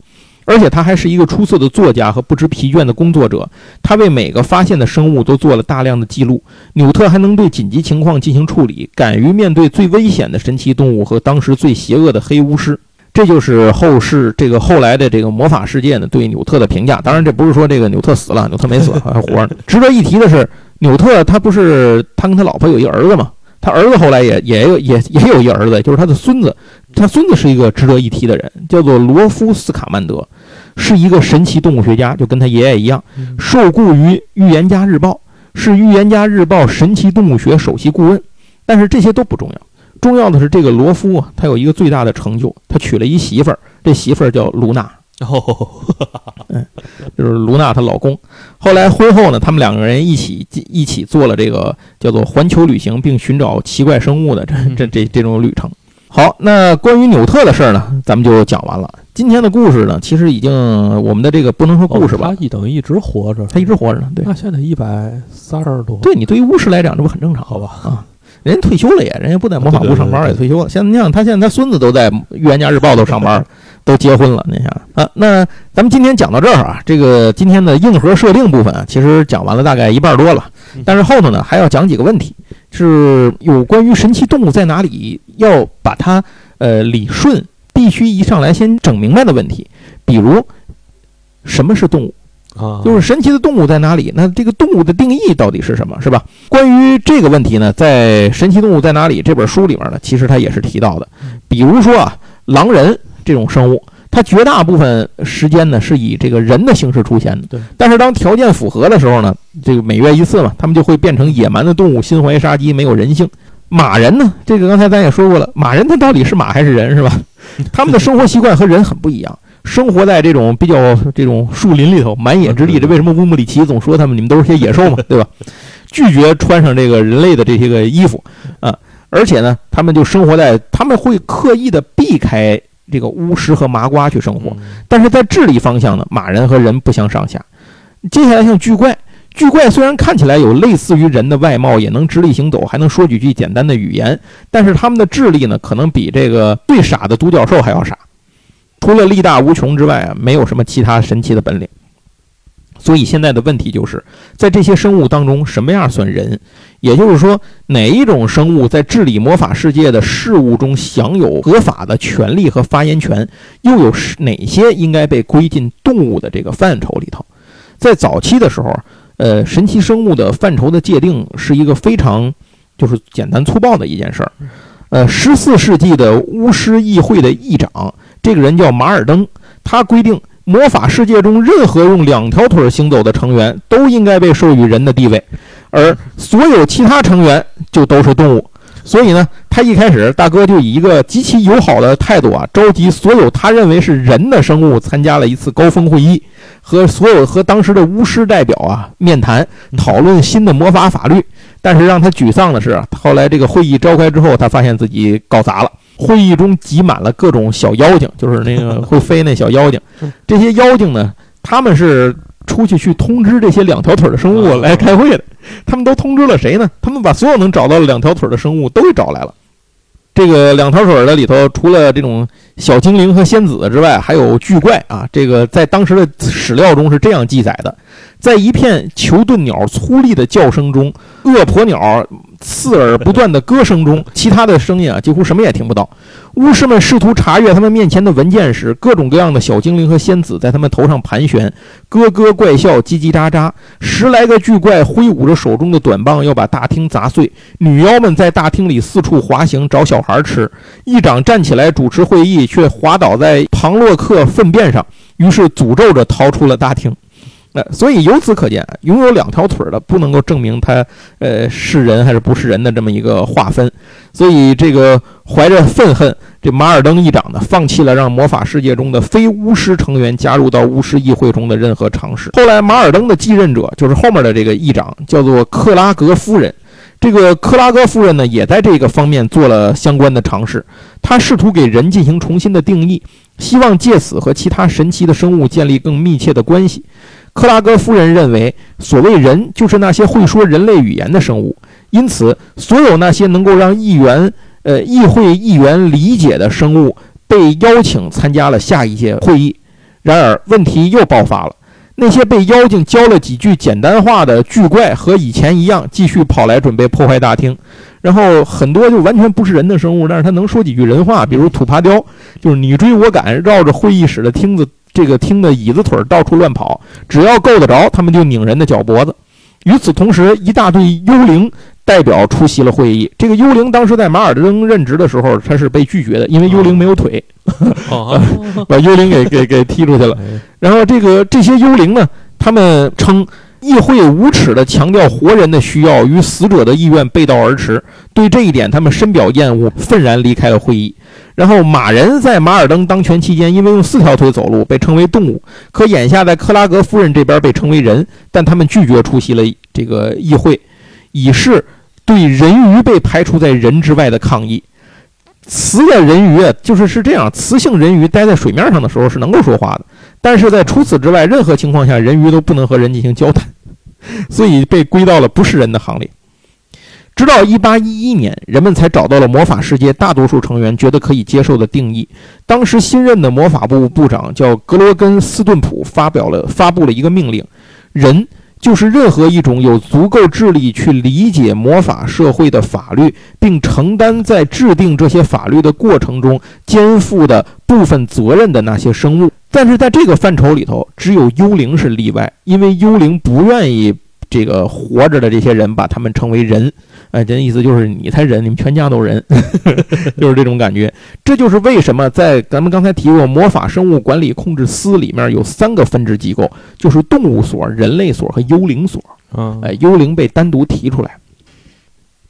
而且他还是一个出色的作家和不知疲倦的工作者。他为每个发现的生物都做了大量的记录。纽特还能对紧急情况进行处理，敢于面对最危险的神奇动物和当时最邪恶的黑巫师。这就是后世这个后来的这个魔法世界呢对纽特的评价。当然，这不是说这个纽特死了，纽特没死，还活着。值得一提的是。纽特他不是他跟他老婆有一儿子吗？他儿子后来也也有也也有一儿子，就是他的孙子。他孙子是一个值得一提的人，叫做罗夫斯卡曼德，是一个神奇动物学家，就跟他爷爷一样，受雇于《预言家日报》，是《预言家日报》神奇动物学首席顾问。但是这些都不重要，重要的是这个罗夫啊，他有一个最大的成就，他娶了一媳妇儿，这媳妇儿叫卢娜。哦，嗯，就是卢娜她老公。后来婚后呢，他们两个人一起一起做了这个叫做环球旅行，并寻找奇怪生物的这这这这种旅程。好，那关于纽特的事儿呢，咱们就讲完了。今天的故事呢，其实已经我们的这个不能说故事吧，他一等一直活着，他一直活着呢。对，那现在一百三十多。对你对于巫师来讲，这不很正常？好吧，啊，人家退休了也，人家不在魔法部上班也退休了。现在你想，他现在他孙子都在《预言家日报》都上班。都结婚了，你想啊？那咱们今天讲到这儿啊，这个今天的硬核设定部分啊，其实讲完了大概一半多了。但是后头呢，还要讲几个问题，是有关于神奇动物在哪里，要把它呃理顺，必须一上来先整明白的问题。比如，什么是动物？啊，就是神奇的动物在哪里？那这个动物的定义到底是什么？是吧？关于这个问题呢，在《神奇动物在哪里》这本书里面呢，其实它也是提到的。比如说啊，狼人这种生物，它绝大部分时间呢是以这个人的形式出现的。对。但是当条件符合的时候呢，这个每月一次嘛，它们就会变成野蛮的动物，心怀杀机，没有人性。马人呢，这个刚才咱也说过了，马人他到底是马还是人，是吧？[laughs] 他们的生活习惯和人很不一样。生活在这种比较这种树林里头，蛮野之地，这为什么乌姆里奇总说他们你们都是些野兽嘛，[laughs] 对吧？拒绝穿上这个人类的这些个衣服啊，而且呢，他们就生活在他们会刻意的避开这个巫师和麻瓜去生活，但是在智力方向呢，马人和人不相上下。接下来像巨怪，巨怪虽然看起来有类似于人的外貌，也能直立行走，还能说几句简单的语言，但是他们的智力呢，可能比这个最傻的独角兽还要傻。除了力大无穷之外啊，没有什么其他神奇的本领。所以现在的问题就是，在这些生物当中，什么样算人？也就是说，哪一种生物在治理魔法世界的事物中享有合法的权利和发言权？又有哪些应该被归进动物的这个范畴里头？在早期的时候，呃，神奇生物的范畴的界定是一个非常就是简单粗暴的一件事儿。呃，十四世纪的巫师议会的议长。这个人叫马尔登，他规定魔法世界中任何用两条腿行走的成员都应该被授予人的地位，而所有其他成员就都是动物。所以呢，他一开始大哥就以一个极其友好的态度啊，召集所有他认为是人的生物参加了一次高峰会议，和所有和当时的巫师代表啊面谈，讨论新的魔法法律。但是让他沮丧的是，后来这个会议召开之后，他发现自己搞砸了。会议中挤满了各种小妖精，就是那个会飞那小妖精。[laughs] 这些妖精呢，他们是出去去通知这些两条腿的生物来开会的。他们都通知了谁呢？他们把所有能找到两条腿的生物都给找来了。这个两条腿的里头，除了这种小精灵和仙子之外，还有巨怪啊。这个在当时的史料中是这样记载的：在一片球盾鸟粗粝的叫声中，恶婆鸟。刺耳不断的歌声中，其他的声音啊，几乎什么也听不到。巫师们试图查阅他们面前的文件时，各种各样的小精灵和仙子在他们头上盘旋，咯咯怪笑，叽叽喳喳。十来个巨怪挥舞着手中的短棒，要把大厅砸碎。女妖们在大厅里四处滑行，找小孩吃。议长站起来主持会议，却滑倒在庞洛克粪便上，于是诅咒着逃出了大厅。那所以由此可见，拥有两条腿的不能够证明他呃是人还是不是人的这么一个划分。所以这个怀着愤恨，这马尔登议长呢，放弃了让魔法世界中的非巫师成员加入到巫师议会中的任何尝试。后来，马尔登的继任者就是后面的这个议长，叫做克拉格夫人。这个克拉格夫人呢，也在这个方面做了相关的尝试。她试图给人进行重新的定义，希望借此和其他神奇的生物建立更密切的关系。克拉格夫人认为，所谓人就是那些会说人类语言的生物，因此，所有那些能够让议员、呃议会议员理解的生物被邀请参加了下一届会议。然而，问题又爆发了：那些被妖精教了几句简单话的巨怪，和以前一样，继续跑来准备破坏大厅。然后，很多就完全不是人的生物，但是他能说几句人话，比如土爬雕，就是你追我赶，绕着会议室的厅子。这个厅的椅子腿到处乱跑，只要够得着，他们就拧人的脚脖子。与此同时，一大堆幽灵代表出席了会议。这个幽灵当时在马尔登任职的时候，他是被拒绝的，因为幽灵没有腿，[laughs] 把幽灵给给给踢出去了。然后这个这些幽灵呢，他们称。议会无耻地强调活人的需要与死者的意愿背道而驰，对这一点他们深表厌恶，愤然离开了会议。然后马人在马尔登当权期间，因为用四条腿走路被称为动物，可眼下在克拉格夫人这边被称为人，但他们拒绝出席了这个议会，以示对人鱼被排除在人之外的抗议。雌的人鱼就是是这样，雌性人鱼待在水面上的时候是能够说话的。但是在除此之外，任何情况下，人鱼都不能和人进行交谈，所以被归到了不是人的行列。直到1811年，人们才找到了魔法世界大多数成员觉得可以接受的定义。当时新任的魔法部部长叫格罗根斯顿普，发表了发布了一个命令：人就是任何一种有足够智力去理解魔法社会的法律，并承担在制定这些法律的过程中肩负的部分责任的那些生物。但是在这个范畴里头，只有幽灵是例外，因为幽灵不愿意这个活着的这些人把他们称为人。哎，这意思就是你才人，你们全家都人，[laughs] 就是这种感觉。这就是为什么在咱们刚才提过魔法生物管理控制司里面有三个分支机构，就是动物所、人类所和幽灵所。嗯，哎，幽灵被单独提出来。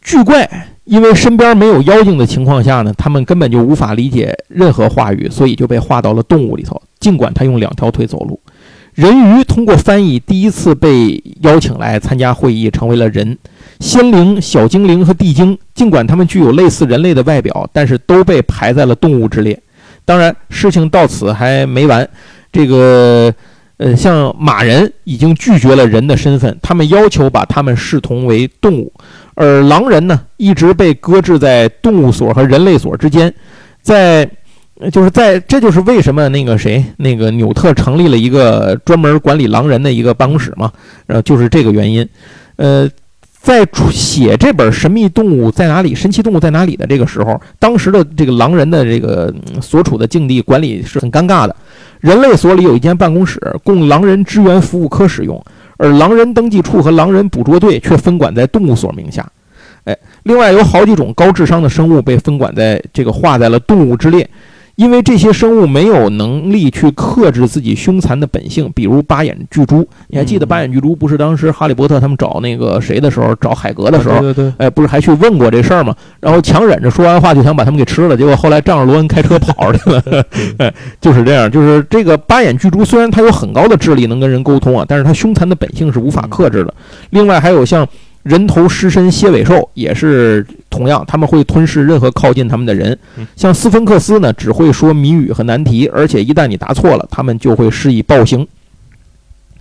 巨怪因为身边没有妖精的情况下呢，他们根本就无法理解任何话语，所以就被划到了动物里头。尽管他用两条腿走路。人鱼通过翻译第一次被邀请来参加会议，成为了人。仙灵、小精灵和地精，尽管他们具有类似人类的外表，但是都被排在了动物之列。当然，事情到此还没完。这个，呃，像马人已经拒绝了人的身份，他们要求把他们视同为动物。而狼人呢，一直被搁置在动物所和人类所之间。在，就是在，这就是为什么那个谁，那个纽特成立了一个专门管理狼人的一个办公室嘛，然呃，就是这个原因。呃。在写这本《神秘动物在哪里？神奇动物在哪里》的这个时候，当时的这个狼人的这个所处的境地管理是很尴尬的。人类所里有一间办公室供狼人支援服务科使用，而狼人登记处和狼人捕捉队却分管在动物所名下。哎，另外有好几种高智商的生物被分管在这个划在了动物之列。因为这些生物没有能力去克制自己凶残的本性，比如八眼巨蛛。你还记得八眼巨蛛不是当时哈利波特他们找那个谁的时候，找海格的时候，对对，哎，不是还去问过这事儿吗？然后强忍着说完话就想把他们给吃了，结果后来仗着罗恩开车跑去了。[laughs] 哎，就是这样，就是这个八眼巨蛛虽然它有很高的智力能跟人沟通啊，但是它凶残的本性是无法克制的。另外还有像。人头狮身蝎尾兽也是同样，他们会吞噬任何靠近他们的人。像斯芬克斯呢，只会说谜语和难题，而且一旦你答错了，他们就会施以暴行。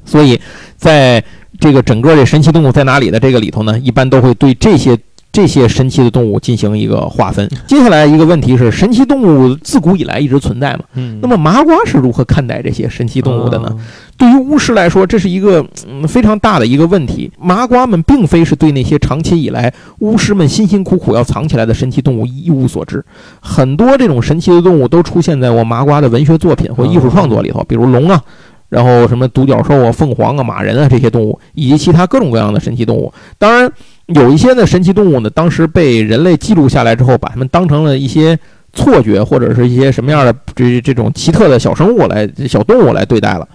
所以，在这个整个这神奇动物在哪里的这个里头呢，一般都会对这些。这些神奇的动物进行一个划分。接下来一个问题是，神奇动物自古以来一直存在嘛？嗯。那么麻瓜是如何看待这些神奇动物的呢？对于巫师来说，这是一个嗯非常大的一个问题。麻瓜们并非是对那些长期以来巫师们辛辛苦苦要藏起来的神奇动物一无所知。很多这种神奇的动物都出现在我麻瓜的文学作品或艺术创作里头，比如龙啊，然后什么独角兽啊、凤凰啊、马人啊这些动物，以及其他各种各样的神奇动物。当然。有一些呢神奇动物呢，当时被人类记录下来之后，把它们当成了一些错觉或者是一些什么样的这这种奇特的小生物来小动物来对待了。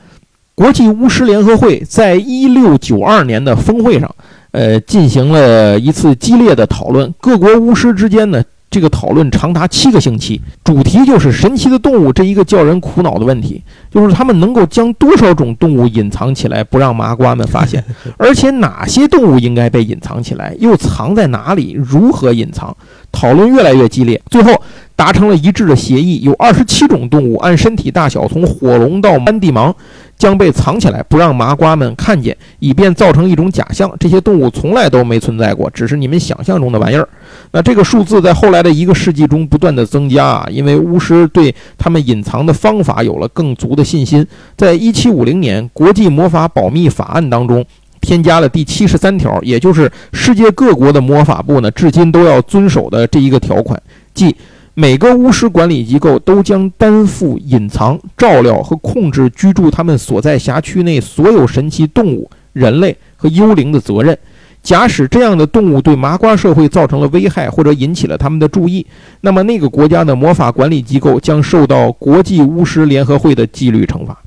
国际巫师联合会在一六九二年的峰会上，呃，进行了一次激烈的讨论，各国巫师之间呢。这个讨论长达七个星期，主题就是神奇的动物这一个叫人苦恼的问题，就是他们能够将多少种动物隐藏起来，不让麻瓜们发现，[laughs] 而且哪些动物应该被隐藏起来，又藏在哪里，如何隐藏？讨论越来越激烈，最后达成了一致的协议，有二十七种动物按身体大小，从火龙到斑地芒。将被藏起来，不让麻瓜们看见，以便造成一种假象。这些动物从来都没存在过，只是你们想象中的玩意儿。那这个数字在后来的一个世纪中不断的增加啊，因为巫师对他们隐藏的方法有了更足的信心。在一七五零年国际魔法保密法案当中，添加了第七十三条，也就是世界各国的魔法部呢，至今都要遵守的这一个条款，即。每个巫师管理机构都将担负隐藏、照料和控制居住他们所在辖区内所有神奇动物、人类和幽灵的责任。假使这样的动物对麻瓜社会造成了危害，或者引起了他们的注意，那么那个国家的魔法管理机构将受到国际巫师联合会的纪律惩罚。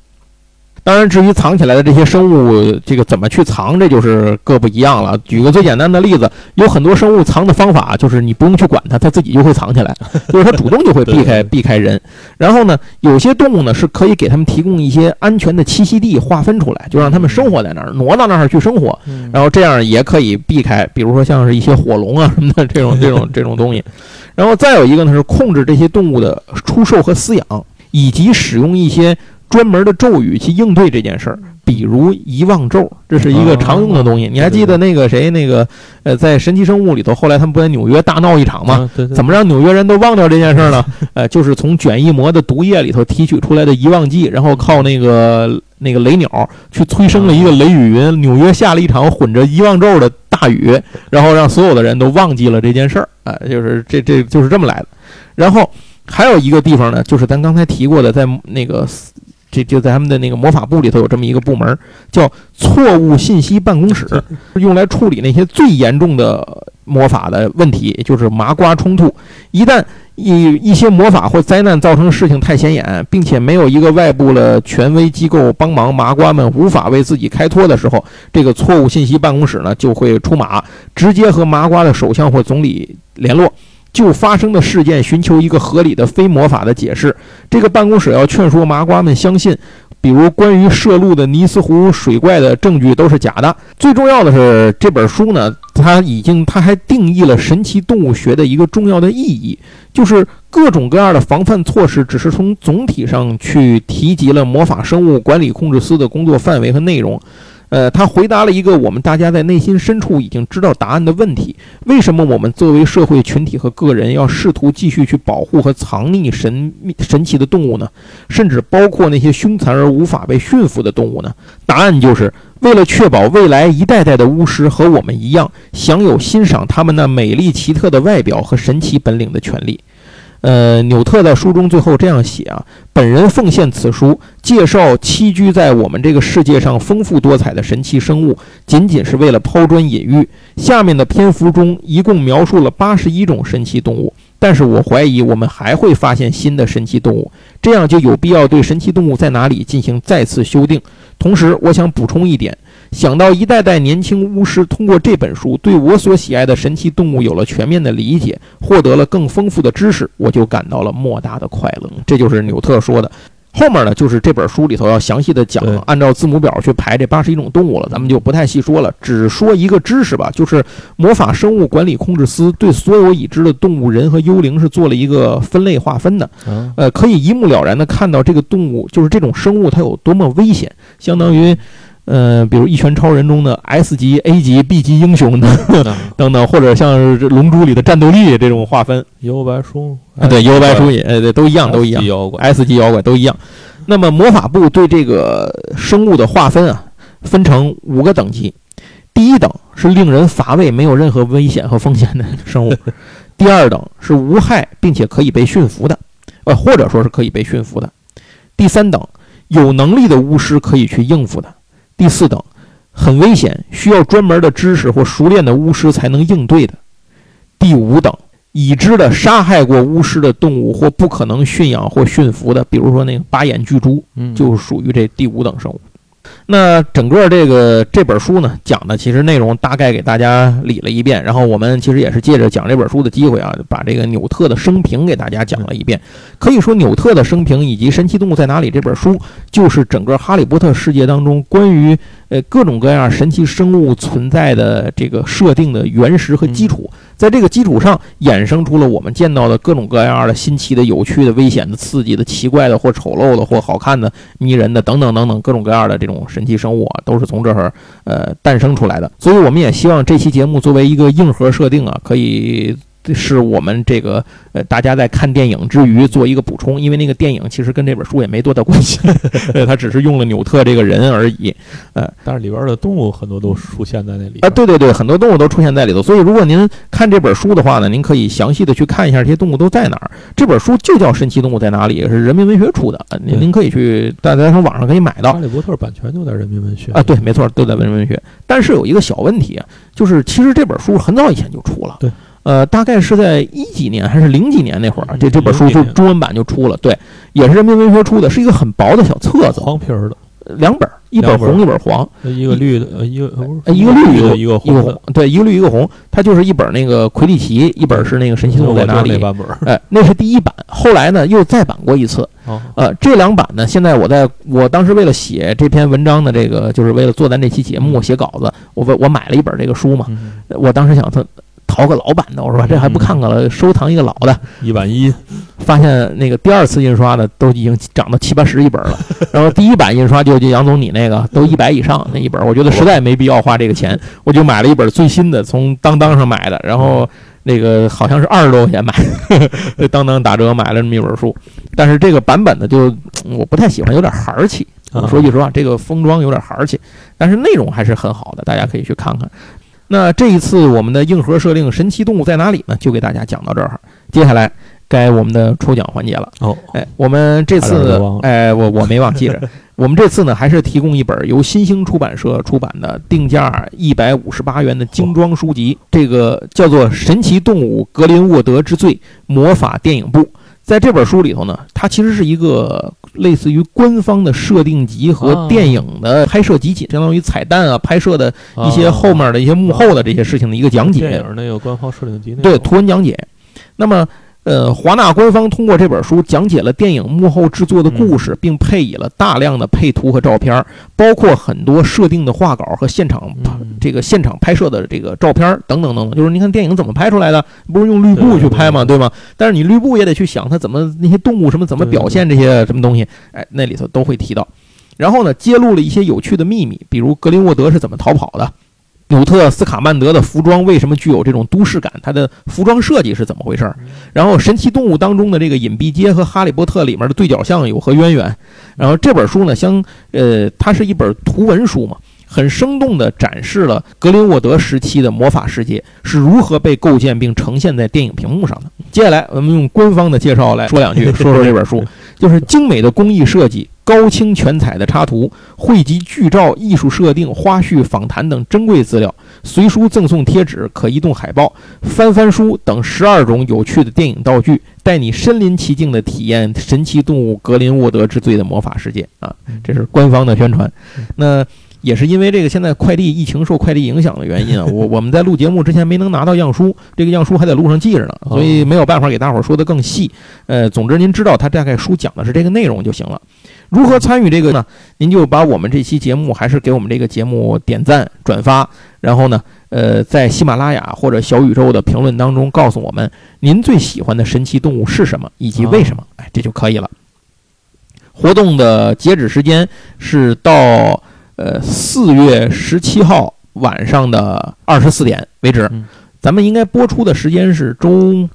当然，至于藏起来的这些生物，这个怎么去藏，这就是各不一样了。举个最简单的例子，有很多生物藏的方法就是你不用去管它，它自己就会藏起来，[laughs] 就是它主动就会避开避开人。然后呢，有些动物呢是可以给它们提供一些安全的栖息地，划分出来，就让它们生活在那儿，挪到那儿去生活。然后这样也可以避开，比如说像是一些火龙啊什么的 [laughs] 这种这种 [laughs] 这种东西。然后再有一个呢是控制这些动物的出售和饲养，以及使用一些。专门的咒语去应对这件事儿，比如遗忘咒，这是一个常用的东西。你还记得那个谁，那个呃，在神奇生物里头，后来他们不在纽约大闹一场吗？怎么让纽约人都忘掉这件事儿呢？[laughs] 呃，就是从卷翼魔的毒液里头提取出来的遗忘剂，然后靠那个那个雷鸟去催生了一个雷雨云，纽约下了一场混着遗忘咒的大雨，然后让所有的人都忘记了这件事儿。啊，就是这这就是这么来的。然后还有一个地方呢，就是咱刚才提过的，在那个。这就在他们的那个魔法部里头有这么一个部门，叫错误信息办公室，用来处理那些最严重的魔法的问题，就是麻瓜冲突。一旦一一些魔法或灾难造成事情太显眼，并且没有一个外部的权威机构帮忙，麻瓜们无法为自己开脱的时候，这个错误信息办公室呢就会出马，直接和麻瓜的首相或总理联络。就发生的事件寻求一个合理的非魔法的解释。这个办公室要劝说麻瓜们相信，比如关于摄录的尼斯湖水怪的证据都是假的。最重要的是，这本书呢，它已经它还定义了神奇动物学的一个重要的意义，就是各种各样的防范措施，只是从总体上去提及了魔法生物管理控制司的工作范围和内容。呃，他回答了一个我们大家在内心深处已经知道答案的问题：为什么我们作为社会群体和个人要试图继续去保护和藏匿神秘神奇的动物呢？甚至包括那些凶残而无法被驯服的动物呢？答案就是为了确保未来一代代的巫师和我们一样，享有欣赏他们那美丽奇特的外表和神奇本领的权利。呃，纽特在书中最后这样写啊：本人奉献此书，介绍栖居在我们这个世界上丰富多彩的神奇生物，仅仅是为了抛砖引玉。下面的篇幅中一共描述了八十一种神奇动物，但是我怀疑我们还会发现新的神奇动物，这样就有必要对神奇动物在哪里进行再次修订。同时，我想补充一点。想到一代代年轻巫师通过这本书对我所喜爱的神奇动物有了全面的理解，获得了更丰富的知识，我就感到了莫大的快乐。这就是纽特说的。后面呢，就是这本书里头要详细的讲，按照字母表去排这八十一种动物了，咱们就不太细说了，只说一个知识吧，就是魔法生物管理控制司对所有已知的动物、人和幽灵是做了一个分类划分的，呃，可以一目了然的看到这个动物，就是这种生物它有多么危险，相当于。呃，比如《一拳超人》中的 S 级、A 级、B 级英雄等 [laughs] 等等，或者像是《龙珠》里的战斗力这种划分，幽白书啊，对，幽白书也，呃，对，都一样，都一样，S 级妖怪都一样。那么魔法部对这个生物的划分啊，分成五个等级。第一等是令人乏味、没有任何危险和风险的 [laughs] 生物；第二等是无害并且可以被驯服的，呃，或者说是可以被驯服的；第三等有能力的巫师可以去应付的。第四等，很危险，需要专门的知识或熟练的巫师才能应对的。第五等，已知的杀害过巫师的动物或不可能驯养或驯服的，比如说那个八眼巨猪，就属于这第五等生物。那整个这个这本书呢，讲的其实内容大概给大家理了一遍，然后我们其实也是借着讲这本书的机会啊，把这个纽特的生平给大家讲了一遍。可以说，纽特的生平以及《神奇动物在哪里》这本书，就是整个哈利波特世界当中关于呃各种各样神奇生物存在的这个设定的原石和基础。在这个基础上，衍生出了我们见到的各种各样的新奇的、有趣的、危险的、刺激的、奇怪的或丑陋的或好看的、迷人的等等等等各种各样的这种神奇生物啊，都是从这儿呃诞生出来的。所以，我们也希望这期节目作为一个硬核设定啊，可以。是我们这个呃，大家在看电影之余做一个补充，因为那个电影其实跟这本书也没多大关系，[laughs] 它只是用了纽特这个人而已。呃，但是里边的动物很多都出现在那里啊，对对对，很多动物都出现在里头。所以如果您看这本书的话呢，您可以详细的去看一下这些动物都在哪儿。这本书就叫《神奇动物在哪里》，是人民文学出的，您您可以去大家从网上可以买到。哈利波特版权就在人民文学啊，对，没错，都在人民文学。但是有一个小问题啊，就是其实这本书很早以前就出了。对。呃，大概是在一几年还是零几年那会儿，这这本书就中文版就出了，对，也是人民文学出的，是一个很薄的小册子，黄皮儿的，两本，一本红，一本黄，一个绿的，一个一个绿一个一个红，对，一个绿一个红，它就是一本那个魁地奇，一本是那个神奇动物在哪里？版本，哎，那是第一版，后来呢又再版过一次，呃，这两版呢，现在我在我当时为了写这篇文章的这个，就是为了做咱这期节目写稿子，我我买了一本这个书嘛，我当时想他。淘个老版的，我说这还不看看了，收藏一个老的，一万一，发现那个第二次印刷的都已经涨到七八十一本了，[laughs] 然后第一版印刷就就杨总你那个都一百以上那一本，我觉得实在没必要花这个钱，我就买了一本最新的，从当当上买的，然后那个好像是二十多块钱买，[laughs] 当当打折买了这么一本书，但是这个版本的就我不太喜欢，有点孩儿气。说句实话，这个封装有点孩儿气，但是内容还是很好的，大家可以去看看。那这一次我们的硬核设定《神奇动物在哪里》呢？就给大家讲到这儿。接下来该我们的抽奖环节了。哦，哎，我们这次哎，我我没忘记着。[laughs] 我们这次呢，还是提供一本由新兴出版社出版的，定价一百五十八元的精装书籍，这个叫做《神奇动物格林沃德之罪：魔法电影部》。在这本书里头呢，它其实是一个类似于官方的设定集和啊电影的拍摄集锦，相当于彩蛋啊、拍摄的一些后面的一些幕后的这些事情的一个讲解。电影那个官方设定集对图文讲解。那么，呃，华纳官方通过这本书讲解了电影幕后制作的故事，并配以了大量的配图和照片儿，包括很多设定的画稿和现场这个现场拍摄的这个照片儿等等等等。就是你看电影怎么拍出来的，不是用绿布去拍吗？对吗？但是你绿布也得去想它怎么那些动物什么怎么表现这些什么东西，哎，那里头都会提到。然后呢，揭露了一些有趣的秘密，比如格林沃德是怎么逃跑的。纽特斯卡曼德的服装为什么具有这种都市感？它的服装设计是怎么回事儿？然后《神奇动物》当中的这个隐蔽街和《哈利波特》里面的对角巷有何渊源？然后这本书呢，相呃，它是一本图文书嘛，很生动地展示了格林沃德时期的魔法世界是如何被构建并呈现在电影屏幕上的。接下来，我们用官方的介绍来说两句，说说这本书，[laughs] 就是精美的工艺设计。高清全彩的插图，汇集剧照、艺术设定、花絮、访谈等珍贵资料，随书赠送贴纸、可移动海报、翻翻书等十二种有趣的电影道具，带你身临其境地体验神奇动物格林沃德之罪的魔法世界啊！这是官方的宣传。那也是因为这个现在快递疫情受快递影响的原因啊，[laughs] 我我们在录节目之前没能拿到样书，这个样书还在路上记着呢，所以没有办法给大伙儿说的更细。呃，总之您知道它大概书讲的是这个内容就行了。如何参与这个呢？您就把我们这期节目还是给我们这个节目点赞、转发，然后呢，呃，在喜马拉雅或者小宇宙的评论当中告诉我们您最喜欢的神奇动物是什么以及为什么，哎，这就可以了。活动的截止时间是到呃四月十七号晚上的二十四点为止嗯。咱们应该播出的时间是周，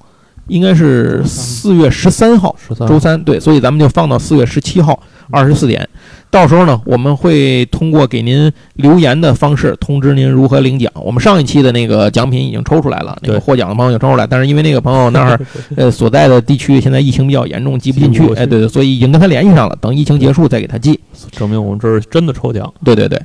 应该是四月十三号，周三对，所以咱们就放到四月十七号二十四点。到时候呢，我们会通过给您留言的方式通知您如何领奖。我们上一期的那个奖品已经抽出来了，那个获奖的朋友已经抽出来，但是因为那个朋友那儿 [laughs] 呃所在的地区现在疫情比较严重，寄不进去哎，对对，所以已经跟他联系上了，等疫情结束再给他寄。证明我们这是真的抽奖。对对对。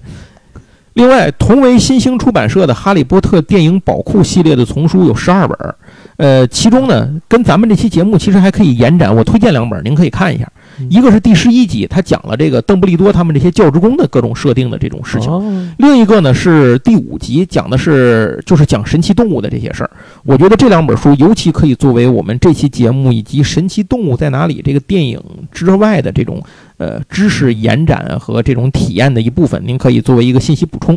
另外，同为新兴出版社的《哈利波特》电影宝库系列的丛书有十二本儿，呃，其中呢，跟咱们这期节目其实还可以延展。我推荐两本，您可以看一下。嗯一个是第十一集，它讲了这个邓布利多他们这些教职工的各种设定的这种事情。哦另一个呢是第五集，讲的是就是讲神奇动物的这些事儿。我觉得这两本书尤其可以作为我们这期节目以及《神奇动物在哪里》这个电影之外的这种呃知识延展和这种体验的一部分，您可以作为一个信息补充。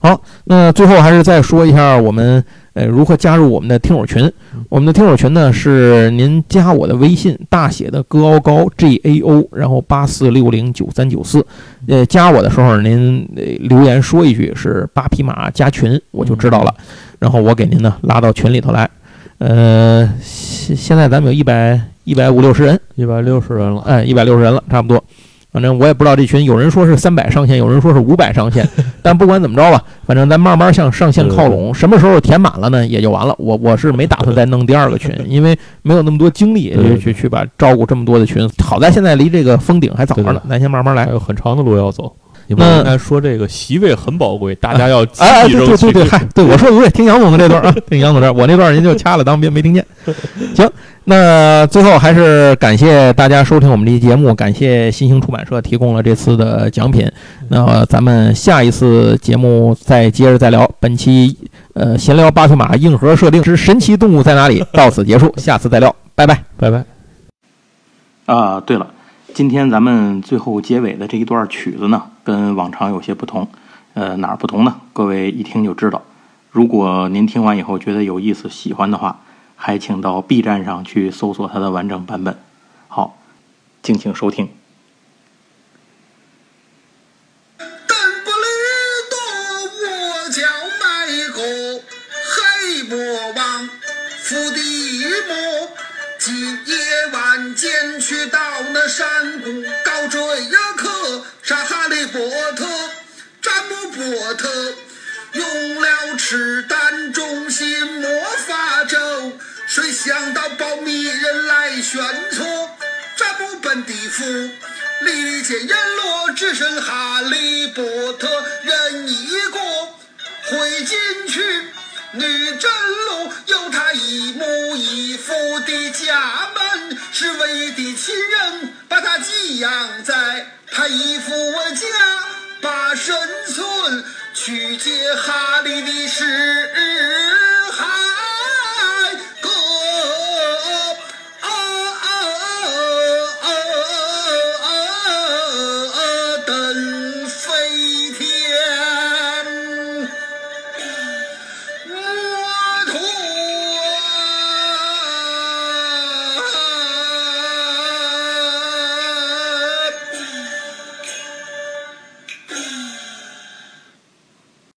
好，那最后还是再说一下我们呃如何加入我们的听友群。我们的听友群呢是您加我的微信大写的哥奥高 G A O，然后八四六零九三九四。呃，加我的时候您呃留言说一句是八匹马加群，我就知道了，然后我给您呢拉到群里头来。呃，现现在咱们有一百一百五六十人，一百六十人了，哎，一百六十人了，差不多。反正我也不知道这群，有人说是三百上限，有人说是五百上线，[laughs] 但不管怎么着吧，反正咱慢慢向上线靠拢。什么时候填满了呢，也就完了。我我是没打算再弄第二个群，因为没有那么多精力去去去把照顾这么多的群。好在现在离这个封顶还早着呢，咱先慢慢来还。有很长的路要走。你那们应该说这个席位很宝贵，大家要集哎，哎体争取。对对对对，[laughs] 嗨，对我说的不对，听杨总的这段啊，听杨总这，我那段您就掐了，当别没听见。行，那最后还是感谢大家收听我们这期节目，感谢新兴出版社提供了这次的奖品。那咱们下一次节目再接着再聊。本期呃闲聊八匹马硬核设定之神奇动物在哪里到此结束，下次再聊，拜拜。拜拜。啊，对了，今天咱们最后结尾的这一段曲子呢，跟往常有些不同。呃，哪儿不同呢？各位一听就知道。如果您听完以后觉得有意思、喜欢的话，还请到 B 站上去搜索它的完整版本。好，敬请收听。邓布利多，我叫迈克，黑魔王伏地。晚间去到那山谷，高追呀克杀哈利波特，詹姆波特用了赤胆忠心魔法咒，谁想到保密人来选错，占卜本地府，里见阎罗，只剩哈利波特人一个，会进去。女真奴有她一母一父的家门，是为的亲人把她寄养在她姨父我家八神村去接哈利的尸骸。